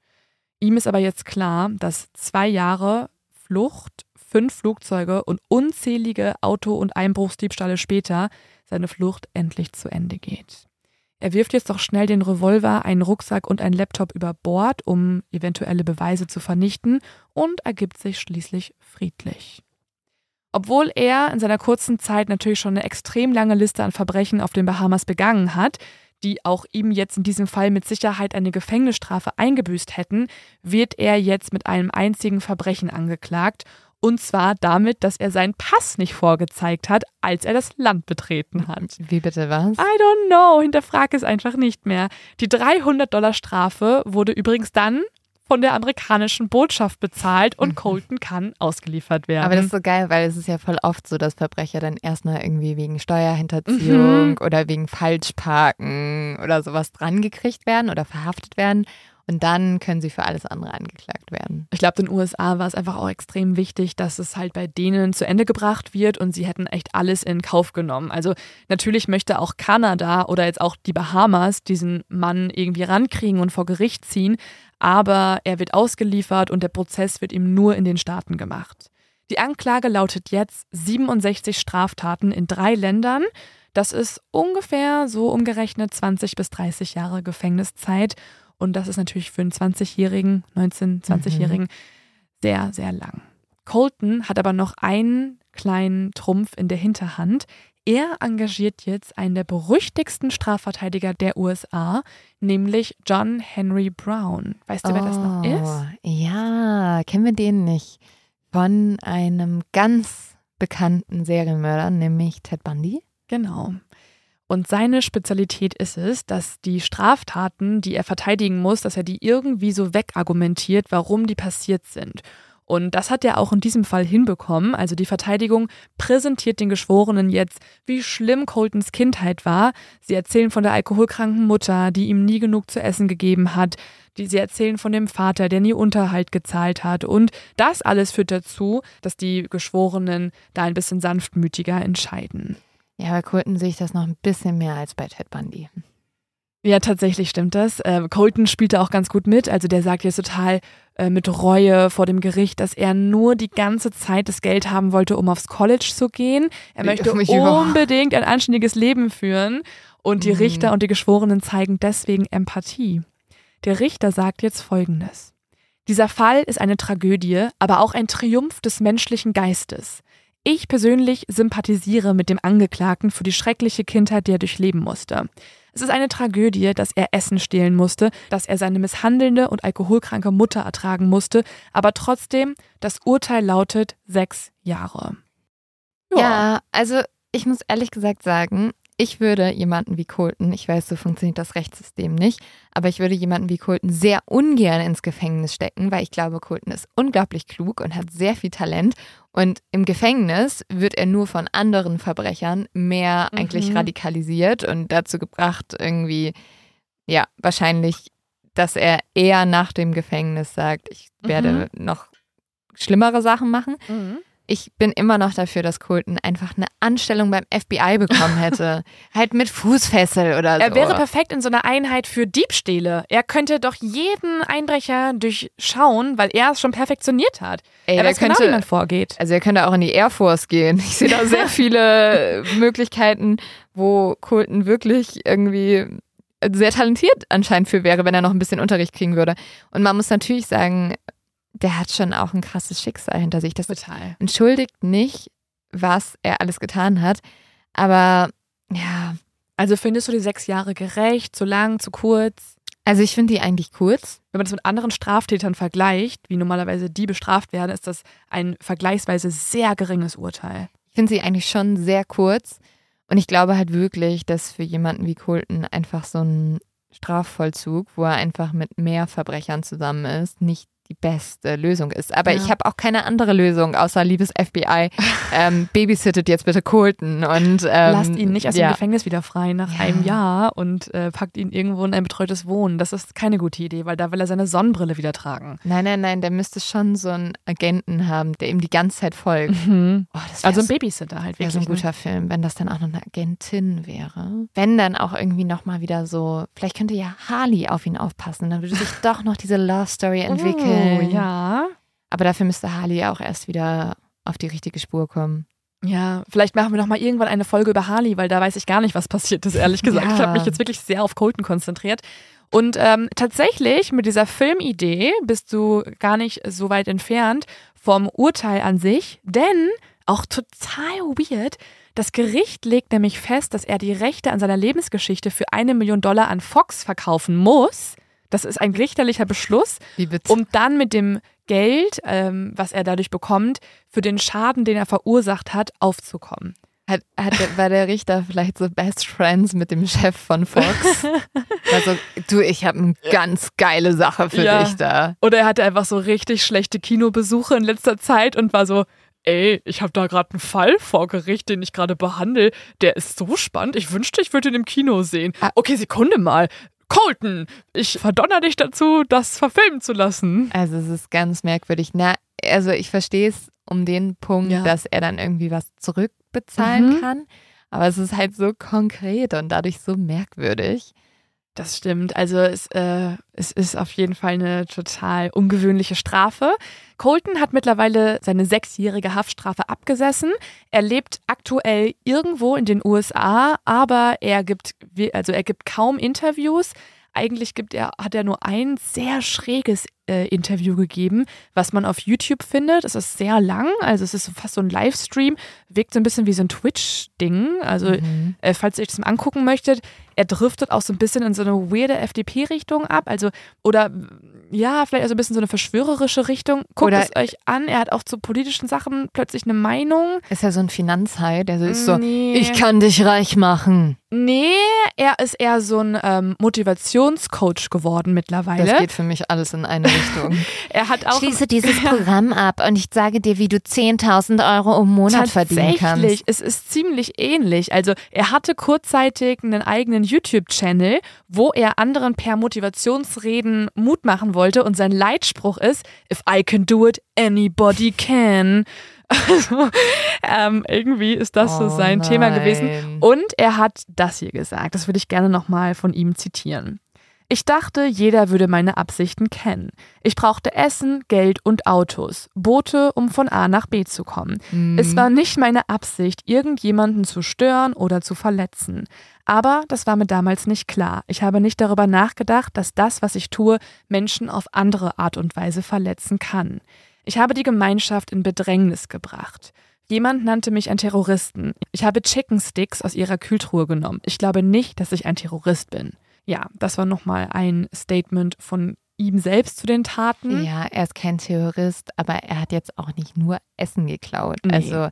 Ihm ist aber jetzt klar, dass zwei Jahre Flucht, fünf Flugzeuge und unzählige Auto- und Einbruchsdiebstahle später seine Flucht endlich zu Ende geht. Er wirft jetzt doch schnell den Revolver, einen Rucksack und einen Laptop über Bord, um eventuelle Beweise zu vernichten und ergibt sich schließlich friedlich. Obwohl er in seiner kurzen Zeit natürlich schon eine extrem lange Liste an Verbrechen auf den Bahamas begangen hat, die auch ihm jetzt in diesem Fall mit Sicherheit eine Gefängnisstrafe eingebüßt hätten, wird er jetzt mit einem einzigen Verbrechen angeklagt. Und zwar damit, dass er seinen Pass nicht vorgezeigt hat, als er das Land betreten hat. Wie bitte was? I don't know, hinterfrag es einfach nicht mehr. Die 300 Dollar Strafe wurde übrigens dann von der amerikanischen Botschaft bezahlt und Colton kann ausgeliefert werden. Aber das ist so geil, weil es ist ja voll oft so, dass Verbrecher dann erstmal irgendwie wegen Steuerhinterziehung Mhm. oder wegen Falschparken oder sowas drangekriegt werden oder verhaftet werden. Und dann können sie für alles andere angeklagt werden. Ich glaube, den USA war es einfach auch extrem wichtig, dass es halt bei denen zu Ende gebracht wird und sie hätten echt alles in Kauf genommen. Also natürlich möchte auch Kanada oder jetzt auch die Bahamas diesen Mann irgendwie rankriegen und vor Gericht ziehen, aber er wird ausgeliefert und der Prozess wird ihm nur in den Staaten gemacht. Die Anklage lautet jetzt 67 Straftaten in drei Ländern. Das ist ungefähr so umgerechnet 20 bis 30 Jahre Gefängniszeit. Und das ist natürlich für einen 20-Jährigen, 19-, 20-Jährigen sehr, sehr lang. Colton hat aber noch einen kleinen Trumpf in der Hinterhand. Er engagiert jetzt einen der berüchtigsten Strafverteidiger der USA, nämlich John Henry Brown. Weißt du, wer das noch ist? Oh, Ja, kennen wir den nicht? Von einem ganz bekannten Serienmörder, nämlich Ted Bundy. Genau. Und seine Spezialität ist es, dass die Straftaten, die er verteidigen muss, dass er die irgendwie so wegargumentiert, warum die passiert sind. Und das hat er auch in diesem Fall hinbekommen. Also die Verteidigung präsentiert den Geschworenen jetzt, wie schlimm Coltons Kindheit war. Sie erzählen von der alkoholkranken Mutter, die ihm nie genug zu essen gegeben hat. Die, sie erzählen von dem Vater, der nie Unterhalt gezahlt hat. Und das alles führt dazu, dass die Geschworenen da ein bisschen sanftmütiger entscheiden. Ja, bei Colton sehe ich das noch ein bisschen mehr als bei Ted Bundy. Ja, tatsächlich stimmt das. Äh, Colton spielt da auch ganz gut mit. Also der sagt jetzt total äh, mit Reue vor dem Gericht, dass er nur die ganze Zeit das Geld haben wollte, um aufs College zu gehen. Er möchte unbedingt ein anständiges Leben führen. Und die Mhm. Richter und die Geschworenen zeigen deswegen Empathie. Der Richter sagt jetzt Folgendes. Dieser Fall ist eine Tragödie, aber auch ein Triumph des menschlichen Geistes. Ich persönlich sympathisiere mit dem Angeklagten für die schreckliche Kindheit, die er durchleben musste. Es ist eine Tragödie, dass er Essen stehlen musste, dass er seine misshandelnde und alkoholkranke Mutter ertragen musste, aber trotzdem, das Urteil lautet sechs Jahre. Ja, also ich muss ehrlich gesagt sagen, ich würde jemanden wie Colton, ich weiß, so funktioniert das Rechtssystem nicht, aber ich würde jemanden wie Colton sehr ungern ins Gefängnis stecken, weil ich glaube, Colton ist unglaublich klug und hat sehr viel Talent. Und im Gefängnis wird er nur von anderen Verbrechern mehr eigentlich Mhm. radikalisiert und dazu gebracht, irgendwie, ja, wahrscheinlich, dass er eher nach dem Gefängnis sagt, ich werde noch schlimmere Sachen machen. Ich bin immer noch dafür, dass Colton einfach eine Anstellung beim FBI bekommen hätte. halt mit Fußfessel oder so. Er wäre perfekt in so einer Einheit für Diebstähle. Er könnte doch jeden Einbrecher durchschauen, weil er es schon perfektioniert hat. Ey, er weiß genau, wie könnte, man vorgeht. also er könnte auch in die Air Force gehen. Ich sehe da sehr viele Möglichkeiten, wo Colton wirklich irgendwie sehr talentiert anscheinend für wäre, wenn er noch ein bisschen Unterricht kriegen würde. Und man muss natürlich sagen, der hat schon auch ein krasses Schicksal hinter sich. Das Total. entschuldigt nicht, was er alles getan hat. Aber ja, Also findest du die sechs Jahre gerecht, zu lang, zu kurz? also ich finde die eigentlich kurz. Wenn man das mit anderen Straftätern vergleicht, wie normalerweise die bestraft werden, ist das ein vergleichsweise sehr geringes Urteil. Ich finde sie eigentlich schon sehr kurz. Und ich glaube halt wirklich, dass für jemanden wie Colton einfach so ein Strafvollzug, wo er einfach mit mehr Verbrechern zusammen ist, nicht die beste Lösung ist. Aber Ja. ich habe auch keine andere Lösung, außer liebes FBI. ähm, babysittet jetzt bitte Colton und ähm, Lasst ihn nicht aus ja. dem Gefängnis wieder frei nach Ja. einem Jahr und äh, packt ihn irgendwo in ein betreutes Wohnen. Das ist keine gute Idee, weil da will er seine Sonnenbrille wieder tragen. Nein, nein, nein, der müsste schon so einen Agenten haben, der ihm die ganze Zeit folgt. Mhm. Oh, Also ein Babysitter halt Wäre wirklich. so ein guter Film, wenn das dann auch noch eine Agentin wäre. Wenn dann auch irgendwie nochmal wieder so, vielleicht könnte ja Harley auf ihn aufpassen, dann würde sich doch noch diese Love Story ne? Oh, ja. Aber dafür müsste Harley ja auch erst wieder auf die richtige Spur kommen. Ja, vielleicht machen wir noch mal irgendwann eine Folge über Harley, weil da weiß ich gar nicht, was passiert ist, ehrlich gesagt. Ja. Ich habe mich jetzt wirklich sehr auf Colton konzentriert. Und ähm, tatsächlich mit dieser Filmidee bist du gar nicht so weit entfernt vom Urteil an sich, denn Auch total weird. Das Gericht legt nämlich fest, dass er die Rechte an seiner Lebensgeschichte für eine Million Dollar an Fox verkaufen muss. Das ist ein richterlicher Beschluss, um dann mit dem Geld, ähm, was er dadurch bekommt, für den Schaden, den er verursacht hat, aufzukommen. Hat, hat war der Richter vielleicht so Best Friends mit dem Chef von Fox? also, du, ich habe eine ganz geile Sache für Ja. dich da. Oder er hatte einfach so richtig schlechte Kinobesuche in letzter Zeit und war so, ey, ich habe da gerade einen Fall vor Gericht, den ich gerade behandle. Der ist so spannend. Ich wünschte, ich würde ihn im Kino sehen. Ah. Okay, Sekunde mal. Colton, ich verdonner dich dazu, das verfilmen zu lassen. Also, es ist ganz merkwürdig. Na, also, ich verstehe es um den Punkt, Ja. dass er dann irgendwie was zurückbezahlen Mhm. kann. Aber es ist halt so konkret und dadurch so merkwürdig. Das stimmt. Also es, äh, es ist auf jeden Fall eine total ungewöhnliche Strafe. Colton hat mittlerweile seine sechsjährige Haftstrafe abgesessen. Er lebt aktuell irgendwo in den USA, aber er gibt, also er gibt kaum Interviews. Eigentlich gibt er, hat er nur ein sehr schräges äh, Interview gegeben, was man auf YouTube findet. Es ist sehr lang, also es ist fast so ein Livestream, wirkt so ein bisschen wie so ein Twitch-Ding. Also Mhm. äh, falls ihr euch das mal angucken möchtet, er driftet auch so ein bisschen in so eine weirde FDP-Richtung ab, also oder ja, vielleicht auch so ein bisschen so eine verschwörerische Richtung. Guckt Oder- es euch an, er hat auch zu politischen Sachen plötzlich eine Meinung. Ist ja so ein Finanzhai, der so ist so, nee. ich kann dich reich machen. Nee, er ist eher so ein ähm, Motivationscoach geworden mittlerweile. Das geht für mich alles in eine Richtung. er hat auch Schließe dieses Programm ab und ich sage dir, wie du 10.000 Euro im Monat verdienen kannst. Tatsächlich, es ist ziemlich ähnlich. Also er hatte kurzzeitig einen eigenen YouTube-Channel, wo er anderen per Motivationsreden Mut machen wollte und sein Leitspruch ist, if I can do it, anybody can. Also ähm, irgendwie ist das so Oh sein Thema gewesen. nein. Und er hat das hier gesagt, das würde ich gerne nochmal von ihm zitieren. Ich dachte, jeder würde meine Absichten kennen. Ich brauchte Essen, Geld und Autos, Boote, um von A nach B zu kommen. Mhm. Es war nicht meine Absicht, irgendjemanden zu stören oder zu verletzen. Aber das war mir damals nicht klar. Ich habe nicht darüber nachgedacht, dass das, was ich tue, Menschen auf andere Art und Weise verletzen kann. Ich habe die Gemeinschaft in Bedrängnis gebracht. Jemand nannte mich einen Terroristen. Ich habe Chicken Sticks aus ihrer Kühltruhe genommen. Ich glaube nicht, dass ich ein Terrorist bin. Ja, das war nochmal ein Statement von ihm selbst zu den Taten. Ja, er ist kein Terrorist, aber er hat jetzt auch nicht nur Essen geklaut. Nee. Also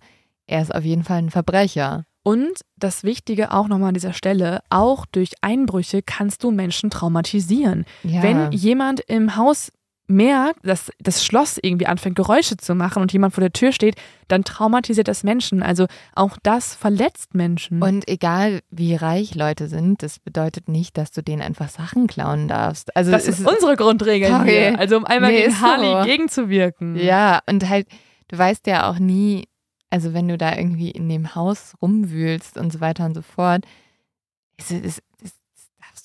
er ist auf jeden Fall ein Verbrecher. Und das Wichtige auch nochmal an dieser Stelle, auch durch Einbrüche kannst du Menschen traumatisieren. Ja. Wenn jemand im Haus merkt, dass das Schloss irgendwie anfängt, Geräusche zu machen und jemand vor der Tür steht, dann traumatisiert das Menschen. Also auch das verletzt Menschen. und egal wie reich Leute sind, das bedeutet nicht, dass du denen einfach Sachen klauen darfst. Also das ist unsere Grundregel Sorry. hier. Also um einmal Nee, gegen ist so. Harley gegenzuwirken. Ja, und halt, du weißt ja auch nie, also wenn du da irgendwie in dem Haus rumwühlst und so weiter und so fort, es, es,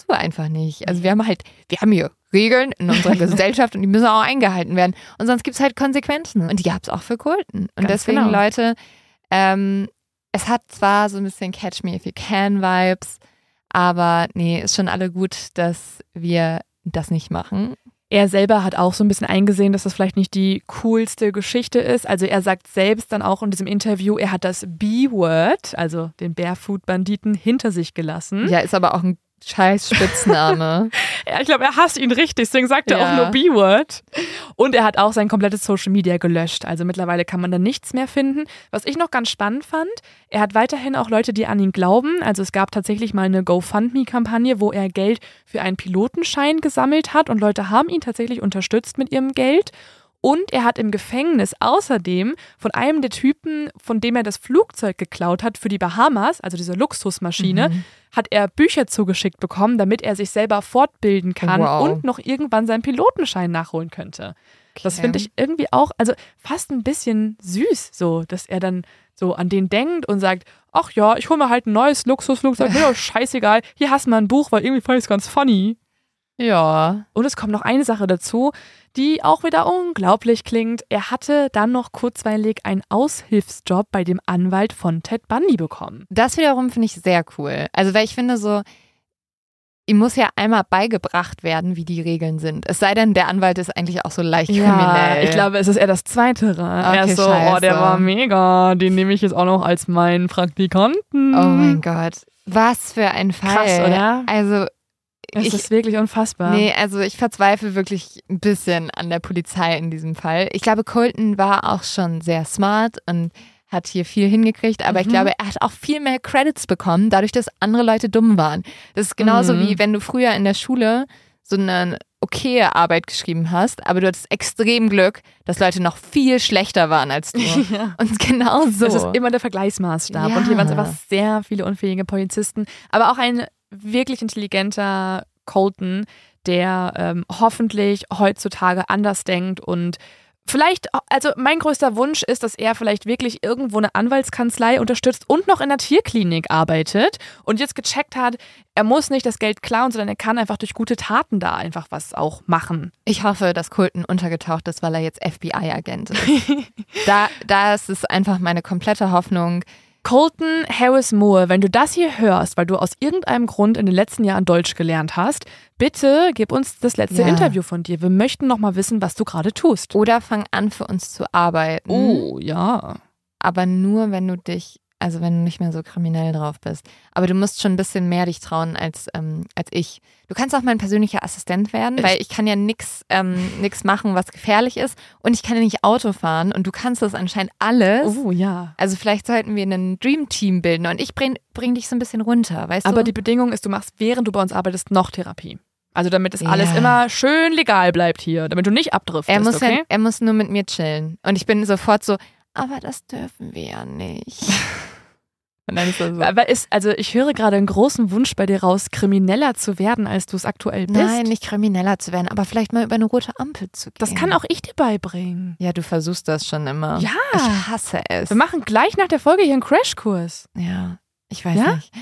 du einfach nicht. Also wir haben halt, wir haben hier Regeln in unserer Gesellschaft und die müssen auch eingehalten werden. Und sonst gibt es halt Konsequenzen. Und die gab es auch für Colton. Und Ganz deswegen, genau. Leute, ähm, es hat zwar so ein bisschen Catch Me If You Can Vibes, aber nee, ist schon alle gut, dass wir das nicht machen. Er selber hat auch so ein bisschen eingesehen, dass das vielleicht nicht die coolste Geschichte ist. Also er sagt selbst dann auch in diesem Interview, er hat das B-Word, also den Barefoot-Banditen, hinter sich gelassen. Ja, ist aber auch ein scheiß Spitzname. Ja, ich glaube, er hasst ihn richtig, deswegen sagt er Ja. auch nur B-Word. Und er hat auch sein komplettes Social Media gelöscht. Also mittlerweile kann man da nichts mehr finden. Was ich noch ganz spannend fand, er hat weiterhin auch Leute, die an ihn glauben. Also es gab tatsächlich mal eine GoFundMe-Kampagne, wo er Geld für einen Pilotenschein gesammelt hat und Leute haben ihn tatsächlich unterstützt mit ihrem Geld. Und er hat im Gefängnis außerdem von einem der Typen, von dem er das Flugzeug geklaut hat für die Bahamas, also diese Luxusmaschine, Mhm. hat er Bücher zugeschickt bekommen, damit er sich selber fortbilden kann Wow. und noch irgendwann seinen Pilotenschein nachholen könnte. Das Okay. finde ich irgendwie auch, also fast ein bisschen süß, so, dass er dann so an den denkt und sagt, ach ja, ich hole mir halt ein neues Luxusflugzeug, mir doch scheißegal, hier hast du mal ein Buch, weil irgendwie fand ich es ganz funny. Ja. Und es kommt noch eine Sache dazu, die auch wieder unglaublich klingt. Er hatte dann noch kurzweilig einen Aushilfsjob bei dem Anwalt von Ted Bundy bekommen. Das wiederum finde ich sehr cool. Also, weil ich finde so, ihm muss ja einmal beigebracht werden, wie die Regeln sind. Es sei denn, der Anwalt ist eigentlich auch so leicht Ja, kriminell. ich glaube, es ist eher das Zweite. er Okay, ist so, oh, der scheiße. war mega, den nehme ich jetzt auch noch als meinen Praktikanten. Oh mein Gott. Was für ein Fall. Krass, oder? Also, Es ich, ist wirklich unfassbar. nee, also ich verzweifle wirklich ein bisschen an der Polizei in diesem Fall. Ich glaube, Colton war auch schon sehr smart und hat hier viel hingekriegt, aber ich Mhm. glaube, er hat auch viel mehr Credits bekommen, dadurch, dass andere Leute dumm waren. Das ist genauso Mhm. wie wenn du früher in der Schule so eine okaye Arbeit geschrieben hast, aber du hattest extrem Glück, dass Leute noch viel schlechter waren als du. Ja. Und genau so. Das ist immer der Vergleichsmaßstab. Ja. Und hier waren es einfach sehr viele unfähige Polizisten. Aber auch ein wirklich intelligenter Colton, der ähm, hoffentlich heutzutage anders denkt und vielleicht, also mein größter Wunsch ist, dass er vielleicht wirklich irgendwo eine Anwaltskanzlei unterstützt und noch in der Tierklinik arbeitet und jetzt gecheckt hat, er muss nicht das Geld klauen, sondern er kann einfach durch gute Taten da einfach was auch machen. Ich hoffe, dass Colton untergetaucht ist, weil er jetzt FBI-Agent ist. da, da ist es einfach meine komplette Hoffnung. Colton Harris Moore, wenn du das hier hörst, weil du aus irgendeinem Grund in den letzten Jahren Deutsch gelernt hast, bitte gib uns das letzte Ja. Interview von dir. Wir möchten noch mal wissen, was du gerade tust. Oder fang an, für uns zu arbeiten. Oh, ja. Aber nur, wenn du dich, also wenn du nicht mehr so kriminell drauf bist. Aber du musst schon ein bisschen mehr dich trauen als, ähm, als ich. Du kannst auch mein persönlicher Assistent werden, weil ich kann ja nichts ähm, nix machen, was gefährlich ist. Und ich kann ja nicht Auto fahren. Und du kannst das anscheinend alles. Oh, ja. Also vielleicht sollten wir ein Dream Team bilden und ich bring, bring dich so ein bisschen runter, weißt Aber du? die Bedingung ist, du machst, während du bei uns arbeitest, noch Therapie. Also damit es alles Ja. immer schön legal bleibt hier, damit du nicht abdriftest, er muss, okay? ja, er muss nur mit mir chillen. Und ich bin sofort so, aber das dürfen wir ja nicht. und dann ist so, Aber ist, also ich höre gerade einen großen Wunsch bei dir raus, krimineller zu werden, als du es aktuell bist. nein, nicht krimineller zu werden, aber vielleicht mal über eine rote Ampel zu gehen. Das kann auch ich dir beibringen. Ja, du versuchst das schon immer. Ja. Ich hasse es. Wir machen gleich nach der Folge hier einen Crashkurs. ja, ich weiß Ja? nicht.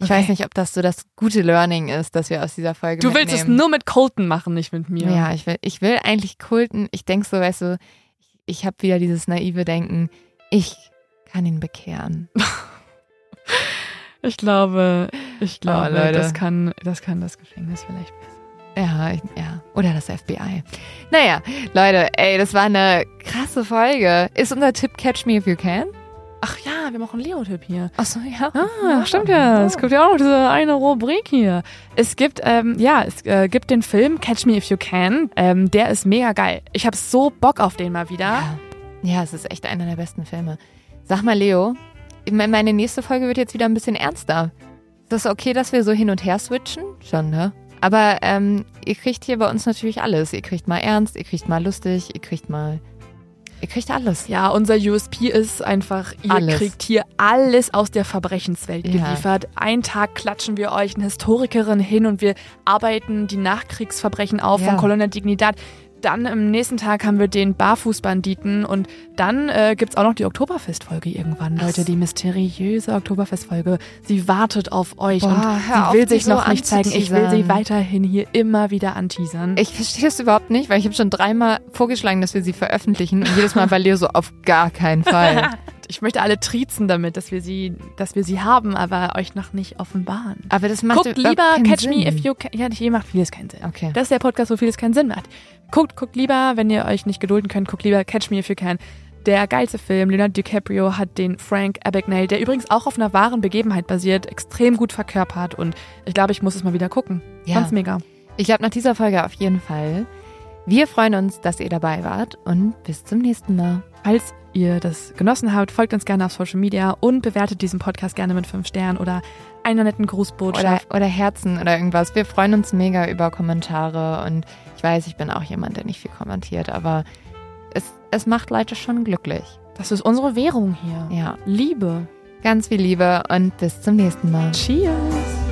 Ich Okay. weiß nicht, ob das so das gute Learning ist, das wir aus dieser Folge Du willst es nur mit Colton machen, nicht mit mir. Ja, ich will, ich will eigentlich kulten. Ich denke so, weißt du, ich, habe wieder dieses naive Denken, ich kann ihn bekehren. Ich glaube, ich glaube, Oh, das, kann, das kann das Gefängnis vielleicht besser. Ja, ich, ja. Oder das FBI. Naja, Leute, ey, das war eine krasse Folge. Ist unser Tipp Catch Me If You Can? Ach ja, wir machen Leo-Tipp hier. Achso, ja. Ah, stimmt ja. Es gibt ja auch noch diese eine Rubrik hier. Es gibt, ähm, ja, es äh, gibt den Film Catch Me If You Can. Ähm, der ist mega geil. Ich habe so Bock auf den mal wieder. Ja. ja, es ist echt einer der besten Filme. Sag mal, Leo, me- meine nächste Folge wird jetzt wieder ein bisschen ernster. Ist das okay, dass wir so hin und her switchen? Schon, ne? Aber ähm, ihr kriegt hier bei uns natürlich alles. Ihr kriegt mal ernst, ihr kriegt mal lustig, ihr kriegt mal. Ihr kriegt alles. Ja, unser USP ist einfach, ihr Alles. kriegt hier alles aus der Verbrechenswelt Ja. geliefert. Einen Tag klatschen wir euch eine Historikerin hin und wir arbeiten die Nachkriegsverbrechen auf Ja. von Colonna Dignidad. Dann am nächsten Tag haben wir den Barfußbanditen und dann äh, gibt es auch noch die Oktoberfestfolge irgendwann, Leute. so. Die mysteriöse Oktoberfestfolge. Sie wartet auf euch Boah, und hör auf, sie will sich so noch nicht zeigen. Ich will sie weiterhin hier immer wieder anteasern. Ich verstehe das überhaupt nicht, weil ich habe schon dreimal vorgeschlagen, dass wir sie veröffentlichen. Und jedes Mal war Leo so auf gar keinen Fall. Ich möchte alle triezen damit, dass wir sie, dass wir sie haben, aber euch noch nicht offenbaren. Aber das macht Guckt lieber Catch Sinn. Me If You Can. Ja, hier macht vieles keinen Sinn. Okay. Das ist der Podcast, wo vieles keinen Sinn macht. Guckt, guckt lieber, wenn ihr euch nicht gedulden könnt, guckt lieber Catch Me If You Can. Der geilste Film, Leonardo DiCaprio hat den Frank Abagnale, der übrigens auch auf einer wahren Begebenheit basiert, extrem gut verkörpert und ich glaube, ich muss es mal wieder gucken. Ja. Ganz mega. Ich glaube, nach dieser Folge auf jeden Fall. Wir freuen uns, dass ihr dabei wart und bis zum nächsten Mal. Falls ihr das genossen habt, folgt uns gerne auf Social Media und bewertet diesen Podcast gerne mit 5 Sternen oder einer netten Oder, Grußbotschaft. oder Herzen oder irgendwas. Wir freuen uns mega über Kommentare und ich weiß, ich bin auch jemand, der nicht viel kommentiert, aber es, es macht Leute schon glücklich. Das ist unsere Währung hier. Ja, Liebe. ganz viel Liebe und bis zum nächsten Mal. Cheers.